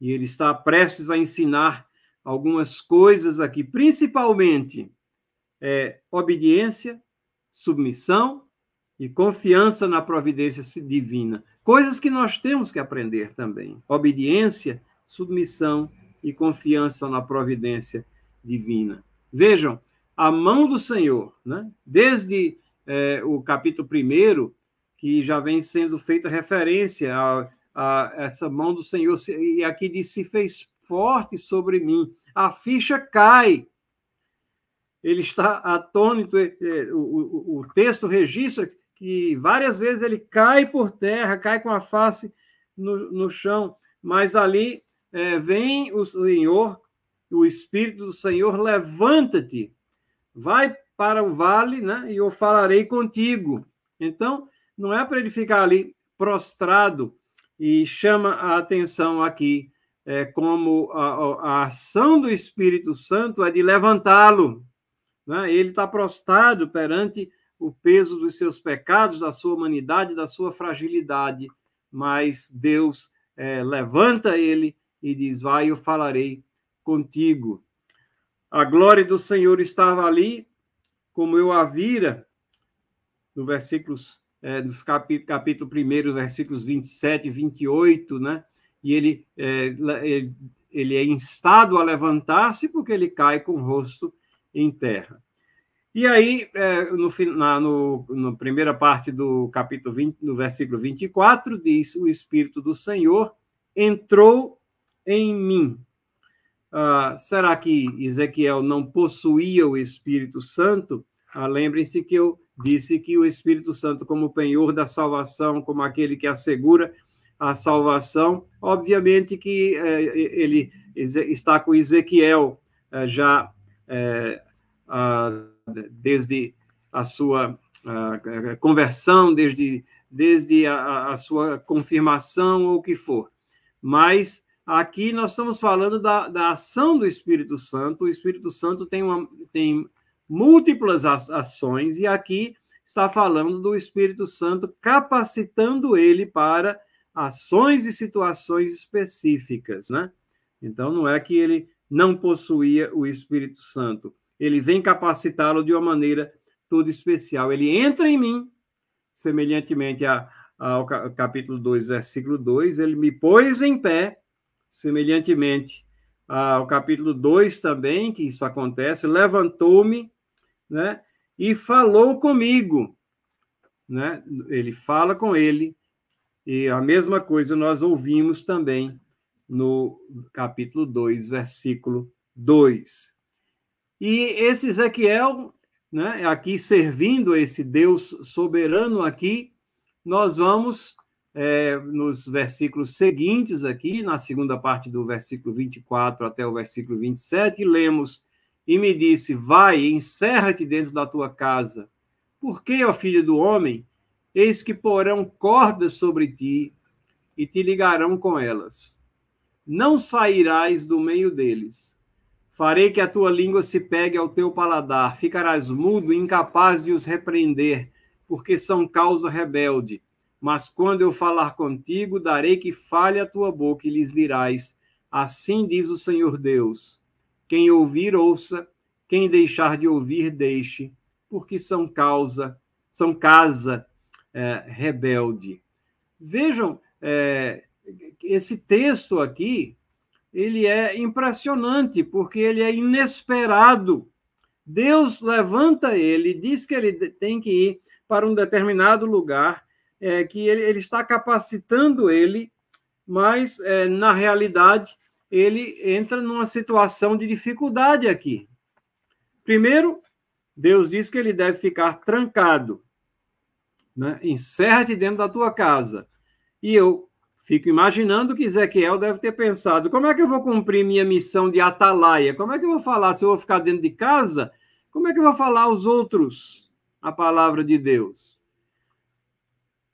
e ele está prestes a ensinar algumas coisas aqui, principalmente é, obediência, submissão e confiança na providência divina. Coisas que nós temos que aprender também. Obediência, submissão e confiança na providência divina. Vejam, a mão do Senhor, né? desde é, o capítulo 1, que já vem sendo feita referência a, a, essa mão do Senhor, e aqui diz: se fez forte sobre mim. A ficha cai. Ele está atônito. O, o, o texto registra que várias vezes ele cai por terra, cai com a face no, no chão, mas ali é, vem o Senhor, o Espírito do Senhor, levanta-te, vai para o vale, né, e eu falarei contigo. Então, não é para ele ficar ali prostrado, e chama a atenção aqui é, como a, a, ação do Espírito Santo é de levantá-lo. Né? Ele está prostrado perante o peso dos seus pecados, da sua humanidade, da sua fragilidade, mas Deus é, levanta ele e diz: Vai, eu falarei contigo. A glória do Senhor estava ali, como eu a vira, no versículos, é, dos capítulo, capítulo 1, versículos 27 e 28, né? E ele, é, ele, ele é instado a levantar-se porque ele cai com o rosto em terra. E aí, é, no, na no, na primeira parte do capítulo 20, no versículo 24, diz: O Espírito do Senhor entrou em mim. Ah, será que Ezequiel não possuía o Espírito Santo? Ah, Lembrem-se que eu disse que o Espírito Santo, como penhor da salvação, como aquele que assegura a salvação, obviamente que é, ele está com Ezequiel é, já é, desde a sua conversão, desde, desde a, a, sua confirmação ou o que for. Mas aqui nós estamos falando da, da ação do Espírito Santo. O Espírito Santo tem, uma, tem múltiplas ações, e aqui está falando do Espírito Santo capacitando ele para ações e situações específicas, né? Então não é que ele não possuía o Espírito Santo, ele vem capacitá-lo de uma maneira toda especial. Ele entra em mim, semelhantemente ao capítulo 2, versículo 2, ele me pôs em pé, semelhantemente ao capítulo 2 também, que isso acontece, levantou-me, né, e falou comigo, né? Ele fala com ele, e a mesma coisa nós ouvimos também no capítulo 2, versículo 2. E esse Ezequiel, né, aqui servindo esse Deus soberano aqui, nós vamos é, nos versículos seguintes aqui, na segunda parte do versículo 24 até o versículo 27, lemos: E me disse: Vai, encerra-te dentro da tua casa. Por que, ó filho do homem, eis que porão cordas sobre ti e te ligarão com elas. Não sairás do meio deles Farei que a tua língua se pegue ao teu paladar, ficarás mudo, incapaz de os repreender, porque são causa rebelde. Mas quando eu falar contigo, darei que fale a tua boca e lhes dirás: Assim diz o Senhor Deus. Quem ouvir, ouça, quem deixar de ouvir, deixe, porque são causa, são casa é, rebelde. Vejam, é, esse texto aqui ele é impressionante, porque ele é inesperado. Deus levanta ele, diz que ele tem que ir para um determinado lugar, é, que ele, ele, está capacitando ele, mas, é, na realidade, ele entra numa situação de dificuldade aqui. Primeiro, Deus diz que ele deve ficar trancado. Né? Encerra-te dentro da tua casa. E eu Fico imaginando que Ezequiel deve ter pensado: como é que eu vou cumprir minha missão de atalaia? Como é que eu vou falar se eu vou ficar dentro de casa? Como é que eu vou falar aos outros a palavra de Deus?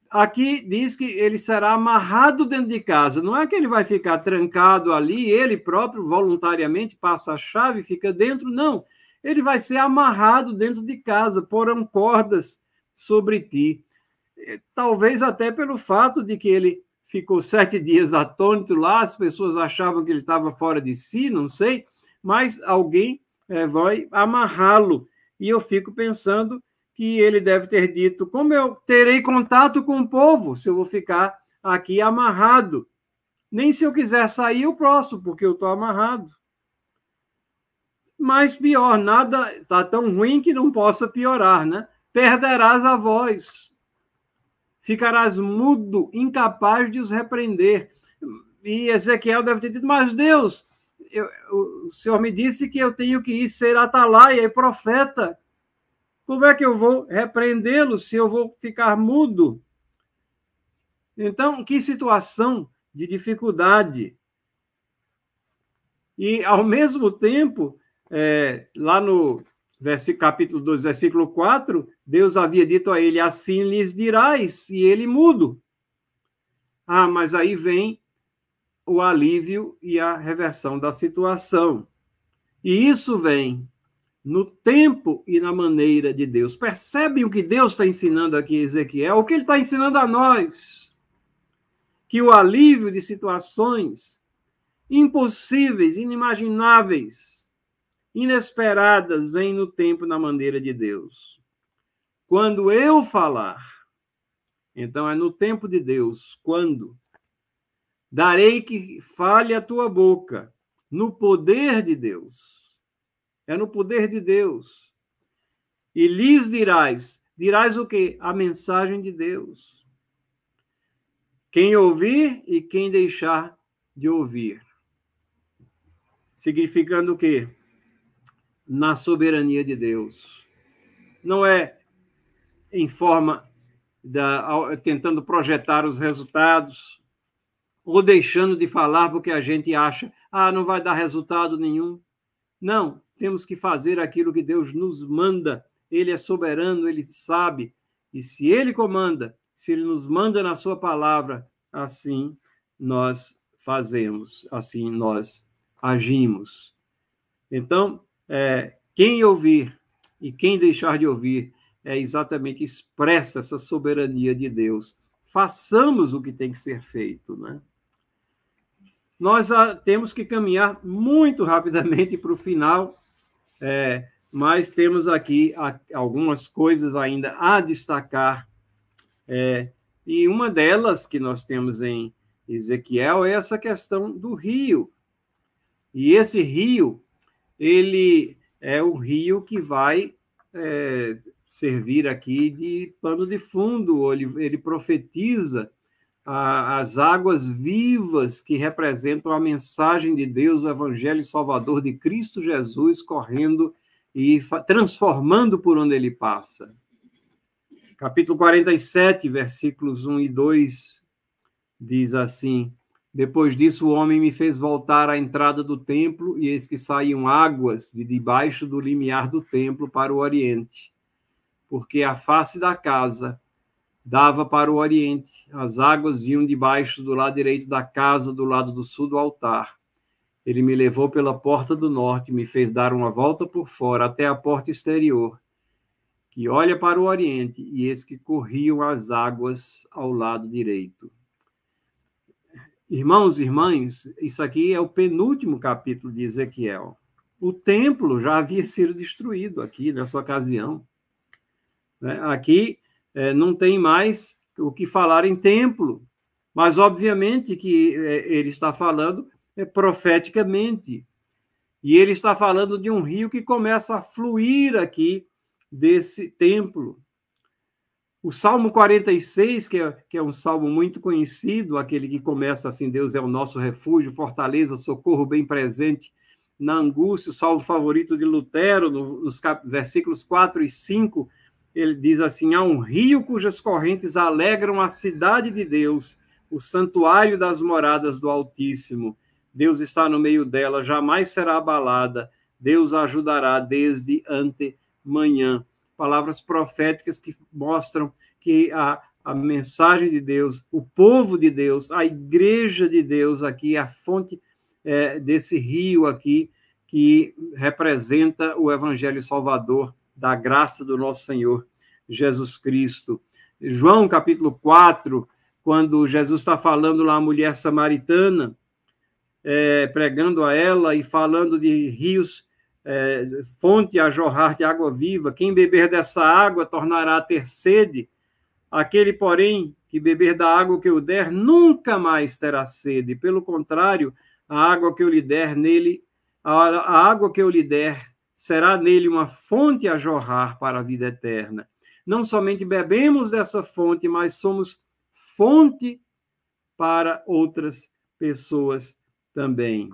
Aqui diz que ele será amarrado dentro de casa. Não é que ele vai ficar trancado ali, ele próprio voluntariamente passa a chave e fica dentro. Não. Ele vai ser amarrado dentro de casa, porão cordas sobre ti. Talvez até pelo fato de que ele ficou sete dias atônito lá, as pessoas achavam que ele estava fora de si, não sei, mas alguém é, vai amarrá-lo. E eu fico pensando que ele deve ter dito: como eu terei contato com o povo se eu vou ficar aqui amarrado? Nem se eu quiser sair, eu posso, porque eu estou amarrado. Mas pior, nada está tão ruim que não possa piorar, né? Perderás a voz ficarás mudo, incapaz de os repreender. E Ezequiel deve ter dito, mas Deus, eu, o Senhor me disse que eu tenho que ir ser atalaia e profeta. Como é que eu vou repreendê-lo se eu vou ficar mudo? Então, que situação de dificuldade. E, ao [laughs] mesmo tempo, é, lá no versículo, capítulo 2, versículo 4, Deus havia dito a ele: Assim lhes dirás, e ele mudo. Ah, mas aí vem o alívio e a reversão da situação. E isso vem no tempo e na maneira de Deus. Percebem o que Deus está ensinando aqui, Ezequiel? O que ele está ensinando a nós? Que o alívio de situações impossíveis, inimagináveis, inesperadas vêm no tempo na maneira de Deus. Quando eu falar, então é no tempo de Deus, quando darei que fale a tua boca, no poder de Deus. É no poder de Deus. E lhes dirás, dirás o quê? A mensagem de Deus. Quem ouvir e quem deixar de ouvir. Significando o quê? Na soberania de Deus. Não é em forma da tentando projetar os resultados ou deixando de falar porque a gente acha, ah, não vai dar resultado nenhum. Não, temos que fazer aquilo que Deus nos manda. Ele é soberano, ele sabe. E se ele comanda, se ele nos manda na sua palavra, assim nós fazemos, assim nós agimos. Então, é, quem ouvir e quem deixar de ouvir é exatamente expressa essa soberania de Deus. Façamos o que tem que ser feito, né? Nós ah, temos que caminhar muito rapidamente [laughs] para o final, é, mas temos aqui algumas coisas ainda a destacar. É, e uma delas que nós temos em Ezequiel é essa questão do rio. E esse rio, ele é o rio que vai é, servir aqui de pano de fundo, ele, ele profetiza a, as águas vivas que representam a mensagem de Deus, o Evangelho Salvador de Cristo Jesus correndo e transformando por onde ele passa. Capítulo 47, versículos 1 e 2 diz assim: Depois disso, o homem me fez voltar à entrada do templo, e eis que saíam águas de debaixo do limiar do templo para o oriente porque a face da casa dava para o oriente. As águas vinham debaixo do lado direito da casa, do lado do sul do altar. Ele me levou pela porta do norte, me fez dar uma volta por fora até a porta exterior, que olha para o oriente, e eis que corriam as águas ao lado direito. Irmãos e irmãs, isso aqui é o penúltimo capítulo de Ezequiel. O templo já havia sido destruído aqui nessa ocasião. Né? Aqui é, não tem mais o que falar em templo, mas obviamente que é, ele está falando é, profeticamente. E ele está falando de um rio que começa a fluir aqui desse templo. O Salmo 46, que é, que é um salmo muito conhecido, aquele que começa assim: Deus é o nosso refúgio, fortaleza, socorro bem presente na angústia, o salmo favorito de Lutero, nos versículos 4 e 5 ele diz assim: há um rio cujas correntes alegram a cidade de Deus, o santuário das moradas do Altíssimo. Deus está no meio dela, jamais será abalada. Deus a ajudará desde antemanhã. Palavras proféticas que mostram que a, a mensagem de Deus, o povo de Deus, a igreja de Deus aqui, a fonte é, desse rio aqui, que representa o Evangelho Salvador da graça do nosso Senhor Jesus Cristo. João capítulo 4, quando Jesus está falando lá à mulher samaritana, é, pregando a ela e falando de rios, é, fonte a jorrar de água viva. Quem beber dessa água tornará a ter sede. Aquele, porém, que beber da água que eu der, nunca mais terá sede. Pelo contrário, a água que eu lhe der nele, a, a água que eu lhe der será nele uma fonte a jorrar para a vida eterna. Não somente bebemos dessa fonte, mas somos fonte para outras pessoas também.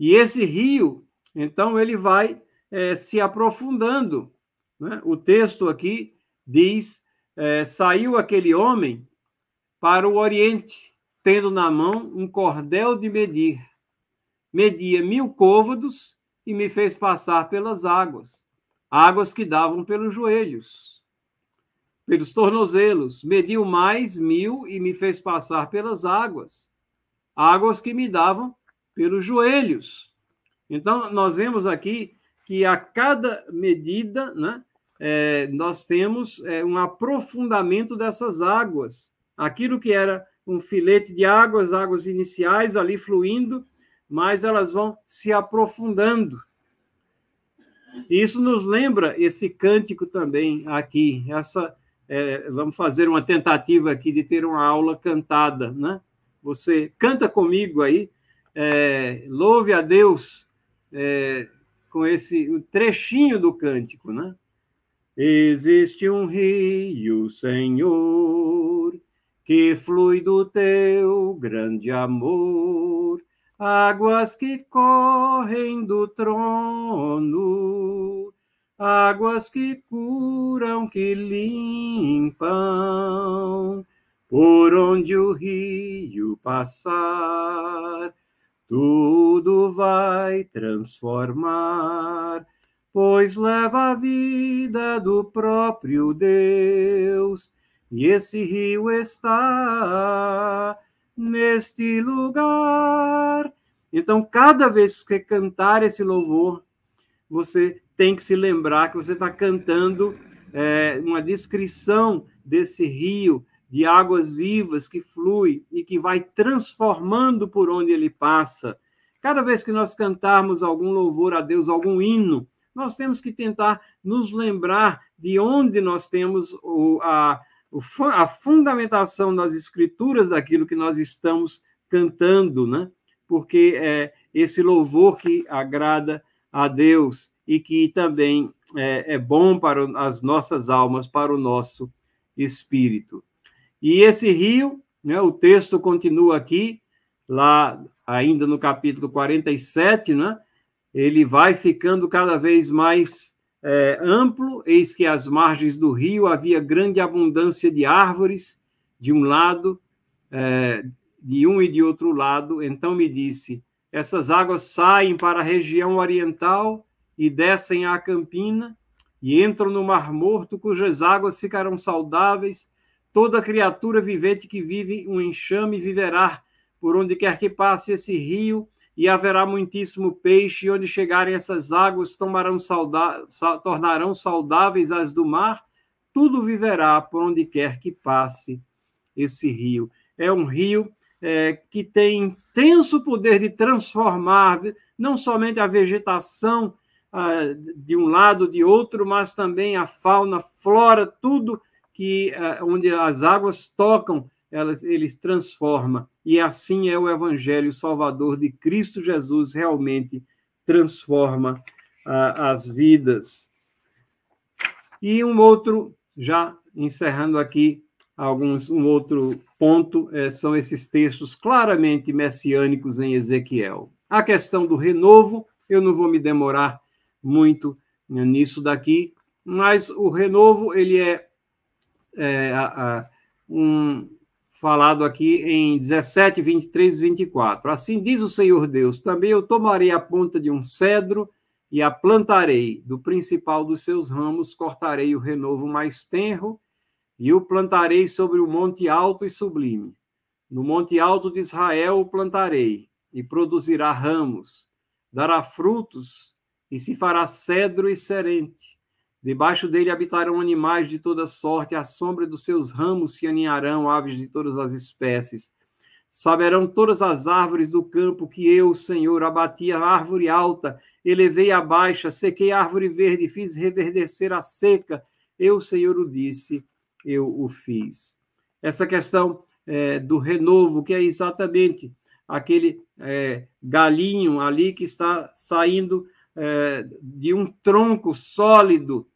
E esse rio, então, ele vai é, se aprofundando. Né? O texto aqui diz: é, saiu aquele homem para o Oriente, tendo na mão um cordel de medir. Media mil côvados e me fez passar pelas águas, águas que davam pelos joelhos, pelos tornozelos. Mediu mais mil e me fez passar pelas águas, águas que me davam pelos joelhos. Então, nós vemos aqui que a cada medida, né, é, nós temos é, um aprofundamento dessas águas. Aquilo que era um filete de águas, águas iniciais ali fluindo, mas elas vão se aprofundando. E isso nos lembra esse cântico também aqui. Essa, é, vamos fazer uma tentativa aqui de ter uma aula cantada, né? Você canta comigo aí, é, louve a Deus é, com esse trechinho do cântico, né? Existe um rio, Senhor, que flui do teu grande amor, águas que correm do trono, águas que curam, que limpam, por onde o rio passar, tudo vai transformar pois leva a vida do próprio Deus, e esse rio está neste lugar. Então, cada vez que cantar esse louvor, você tem que se lembrar que você está cantando é, uma descrição desse rio de águas vivas que flui e que vai transformando por onde ele passa. Cada vez que nós cantarmos algum louvor a Deus, algum hino, nós temos que tentar nos lembrar de onde nós temos o, a, a fundamentação das escrituras daquilo que nós estamos cantando, né? Porque é esse louvor que agrada a Deus e que também é, é bom para as nossas almas, para o nosso espírito. E esse rio, né, o texto continua aqui, lá ainda no capítulo 47, né? ele vai ficando cada vez mais é, amplo. Eis que às margens do rio havia grande abundância de árvores, de um lado, é, de um e de outro lado. Então me disse: essas águas saem para a região oriental e descem à campina e entram no Mar Morto, cujas águas ficarão saudáveis. Toda criatura vivente que vive um enxame viverá por onde quer que passe esse rio e haverá muitíssimo peixe, e onde chegarem essas águas, tomarão tornarão saudáveis as do mar, tudo viverá por onde quer que passe esse rio. É um rio é, que tem intenso poder de transformar não somente a vegetação ah, de um lado de outro, mas também a fauna, flora, tudo que ah, onde as águas tocam, elas, eles transforma. E assim é o Evangelho Salvador de Cristo Jesus, realmente transforma as vidas. E um outro, já encerrando aqui alguns, um outro ponto, é, são esses textos claramente messiânicos em Ezequiel. A questão do renovo, eu não vou me demorar muito nisso daqui, mas o renovo ele é, é a, a, um, falado aqui em 17, 23 e 24. Assim diz o Senhor Deus: também eu tomarei a ponta de um cedro e a plantarei, do principal dos seus ramos cortarei o renovo mais tenro e o plantarei sobre o monte alto e sublime. No monte alto de Israel o plantarei, e produzirá ramos, dará frutos, e se fará cedro e serente Debaixo dele habitarão animais de toda sorte, à sombra dos seus ramos se aninharão aves de todas as espécies. Saberão todas as árvores do campo que eu, Senhor, abati a árvore alta, elevei a baixa, sequei a árvore verde, fiz reverdecer a seca. Eu, Senhor, o disse, eu o fiz. Essa questão é, do renovo, que é exatamente aquele é, galinho ali que está saindo é, de um tronco sólido,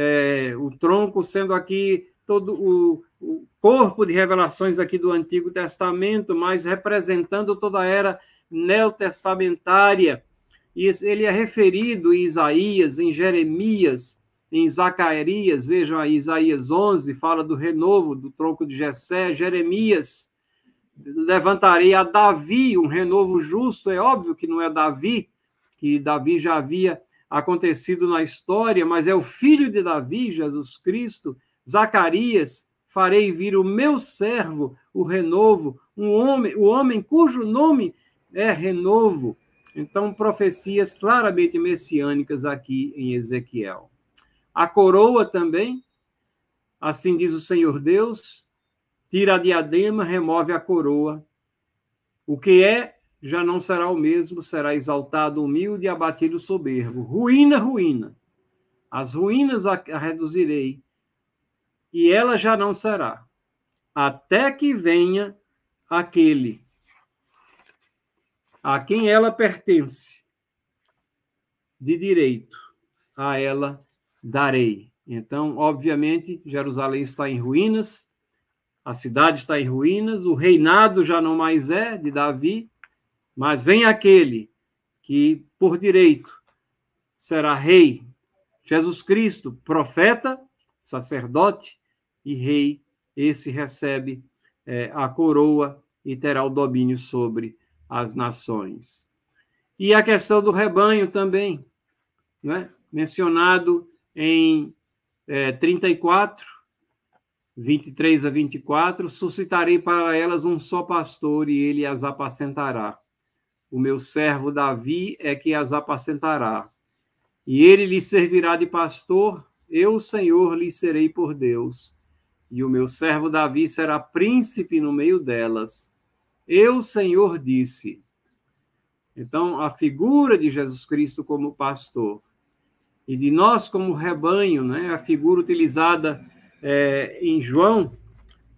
é, o tronco sendo aqui todo o, o, corpo de revelações aqui do Antigo Testamento, mas representando toda a era neotestamentária. E ele é referido em Isaías, em Jeremias, em Zacarias, vejam aí, Isaías 11 fala do renovo do tronco de Jessé, Jeremias, levantarei a Davi um renovo justo, é óbvio que não é Davi, que Davi já havia acontecido na história, mas é o filho de Davi, Jesus Cristo, Zacarias, farei vir o meu servo, o renovo, um homem, o homem cujo nome é renovo. Então, profecias claramente messiânicas aqui em Ezequiel. A coroa também, assim diz o Senhor Deus, tira a diadema, remove a coroa. O que é já não será o mesmo, será exaltado, humilde e abatido soberbo. Ruína, ruína. as ruínas a, a reduzirei, e ela já não será, até que venha aquele a quem ela pertence de direito, a ela darei. Então, obviamente, Jerusalém está em ruínas, a cidade está em ruínas, o reinado já não mais é de Davi, mas vem aquele que, por direito, será rei, Jesus Cristo, profeta, sacerdote e rei, esse recebe é, a coroa e terá o domínio sobre as nações. E a questão do rebanho também, né? mencionado em é, 34, 23 a 24: suscitarei para elas um só pastor e ele as apacentará. O meu servo Davi é que as apacentará. E ele lhe servirá de pastor, eu, Senhor, lhe serei por Deus. E o meu servo Davi será príncipe no meio delas. Eu, Senhor, disse. Então, a figura de Jesus Cristo como pastor e de nós como rebanho, né? a figura utilizada é, em João,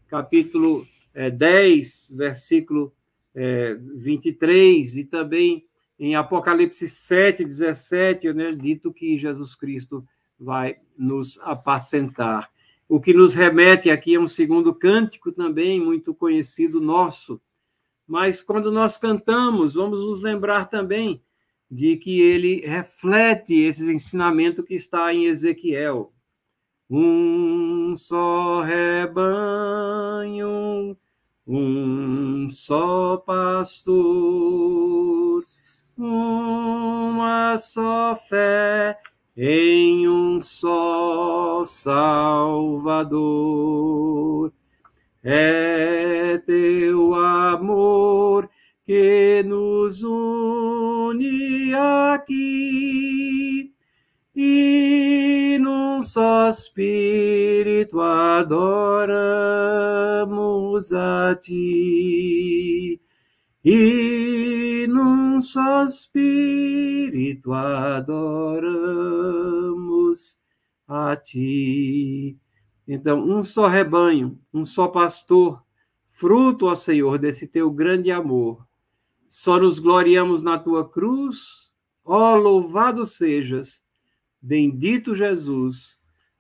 capítulo é, 10, versículo é, 23, e também em Apocalipse 7, 17, né, dito que Jesus Cristo vai nos apacentar. O que nos remete aqui a um segundo cântico também muito conhecido nosso. Mas quando nós cantamos, vamos nos lembrar também de que ele reflete esse ensinamento que está em Ezequiel. Um só rebanho, um só pastor, uma só fé em um só Salvador. É teu amor que nos une aqui e num só Espírito adoramos a Ti. E num só Espírito adoramos a Ti. Então, um só rebanho, um só pastor, fruto, ó Senhor, desse teu grande amor. Só nos gloriamos na tua cruz, ó louvado sejas, bendito Jesus,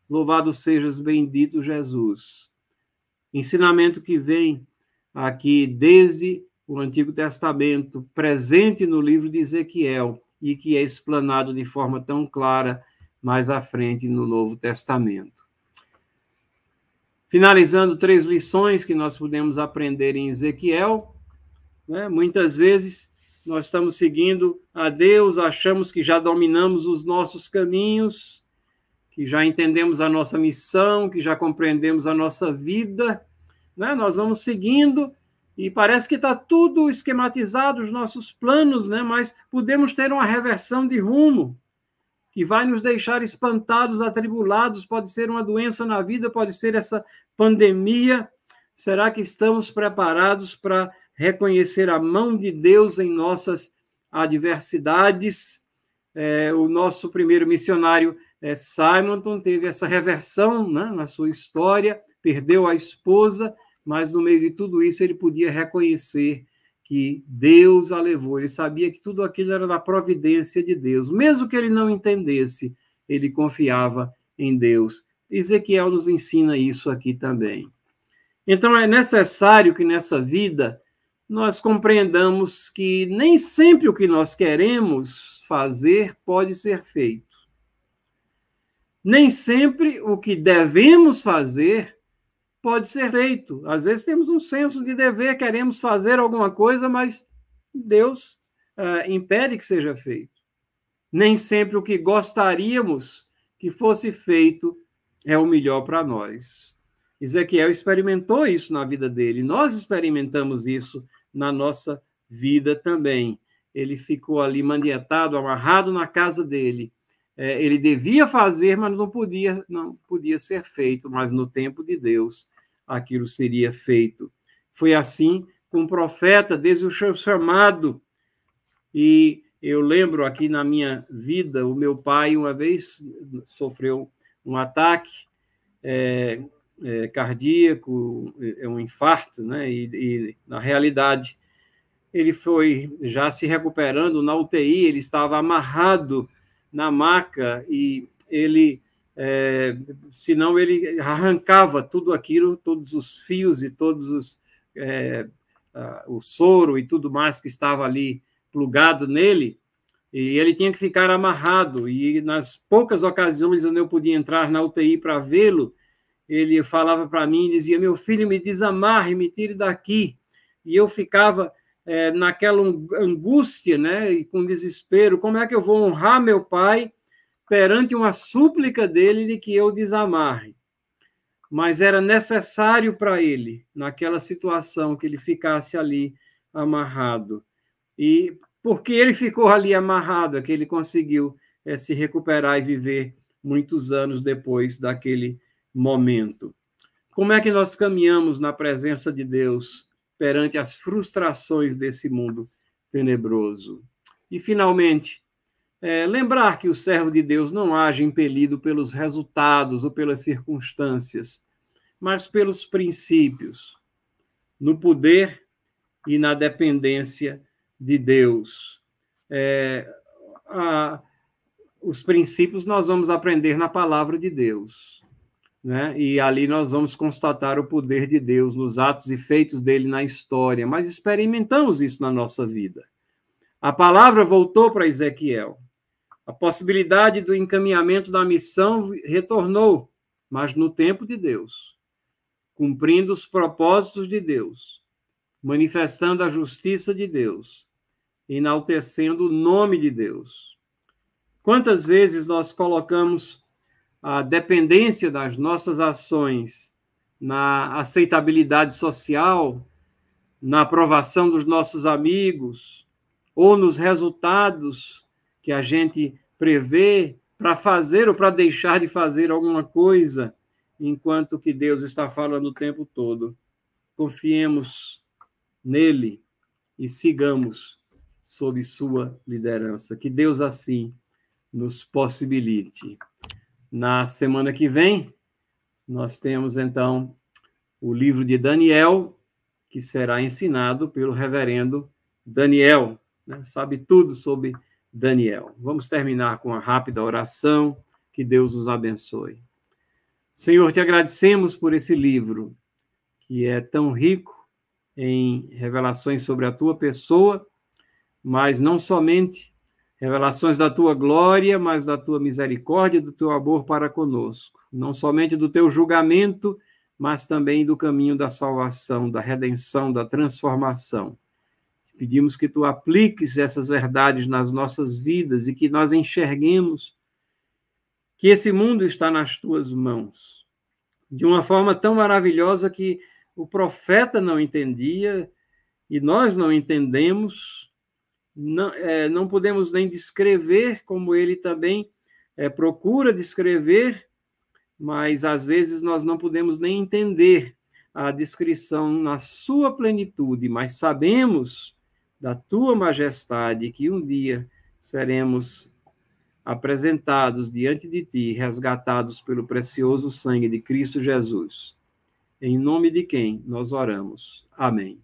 louvado sejas, bendito Jesus. Ensinamento que vem aqui desde o Antigo Testamento, presente no livro de Ezequiel e que é explanado de forma tão clara mais à frente no Novo Testamento. Finalizando, três lições que nós podemos aprender em Ezequiel. Né? Muitas vezes nós estamos seguindo a Deus, achamos que já dominamos os nossos caminhos, que já entendemos a nossa missão, que já compreendemos a nossa vida. Né? Nós vamos seguindo e parece que está tudo esquematizado, os nossos planos, né? mas podemos ter uma reversão de rumo que vai nos deixar espantados, atribulados, pode ser uma doença na vida, pode ser essa pandemia. Será que estamos preparados para reconhecer a mão de Deus em nossas adversidades? É, o nosso primeiro missionário é, Simonton teve essa reversão né, na sua história, perdeu a esposa, mas no meio de tudo isso ele podia reconhecer que Deus a levou. Ele sabia que tudo aquilo era da providência de Deus. Mesmo que ele não entendesse, ele confiava em Deus. Ezequiel nos ensina isso aqui também. Então é necessário que nessa vida nós compreendamos que nem sempre o que nós queremos fazer pode ser feito. Nem sempre o que devemos fazer pode ser feito. Às vezes temos um senso de dever, queremos fazer alguma coisa, mas Deus uh, impede que seja feito. Nem sempre o que gostaríamos que fosse feito é o melhor para nós. Ezequiel experimentou isso na vida dele, nós experimentamos isso na nossa vida também. Ele ficou ali manietado, amarrado na casa dele. É, ele devia fazer, mas não podia, não podia ser feito. Mas no tempo de Deus, aquilo seria feito. Foi assim com o profeta, desde o seu chamado. E Eu lembro aqui na minha vida, o meu pai uma vez sofreu um ataque é, é, cardíaco, é um infarto, né? E, e, na realidade ele foi já se recuperando na UTI, ele estava amarrado na maca e ele, é, senão ele arrancava tudo aquilo, todos os fios e todos os é, o soro e tudo mais que estava ali plugado nele, e ele tinha que ficar amarrado. E nas poucas ocasiões onde eu podia entrar na UTI para vê-lo, ele falava para mim, dizia: Meu filho, me desamarre, me tire daqui. E eu ficava é, naquela angústia, né, e com desespero: como é que eu vou honrar meu pai perante uma súplica dele de que eu desamarre? Mas era necessário para ele, naquela situação, que ele ficasse ali amarrado. E porque ele ficou ali amarrado, é que ele conseguiu é, se recuperar e viver muitos anos depois daquele momento. Como é que nós caminhamos na presença de Deus perante as frustrações desse mundo tenebroso? E, finalmente, é, lembrar que o servo de Deus não age impelido pelos resultados ou pelas circunstâncias, mas pelos princípios, no poder e na dependência de Deus. É, a, os princípios nós vamos aprender na palavra de Deus. Né? E ali nós vamos constatar o poder de Deus nos atos e feitos dele na história, mas experimentamos isso na nossa vida. A palavra voltou para Ezequiel. A possibilidade do encaminhamento da missão retornou, mas no tempo de Deus, cumprindo os propósitos de Deus, manifestando a justiça de Deus enaltecendo o nome de Deus. Quantas vezes nós colocamos a dependência das nossas ações na aceitabilidade social, na aprovação dos nossos amigos, ou nos resultados que a gente prevê para fazer ou para deixar de fazer alguma coisa, enquanto que Deus está falando o tempo todo. Confiemos nele e sigamos sob sua liderança. Que Deus assim nos possibilite. Na semana que vem, nós temos então o livro de Daniel, que será ensinado pelo reverendo Daniel, né? sabe tudo sobre Daniel. Vamos terminar com uma rápida oração. Que Deus os abençoe. Senhor, te agradecemos por esse livro, que é tão rico em revelações sobre a tua pessoa mas não somente revelações da tua glória, mas da tua misericórdia, do teu amor para conosco, não somente do teu julgamento, mas também do caminho da salvação, da redenção, da transformação. Pedimos que tu apliques essas verdades nas nossas vidas e que nós enxerguemos que esse mundo está nas tuas mãos, de uma forma tão maravilhosa que o profeta não entendia e nós não entendemos, não, é, não podemos nem descrever como ele também é, procura descrever, mas às vezes nós não podemos nem entender a descrição na sua plenitude, mas sabemos da tua majestade que um dia seremos apresentados diante de ti, resgatados pelo precioso sangue de Cristo Jesus. Em nome de quem nós oramos. Amém.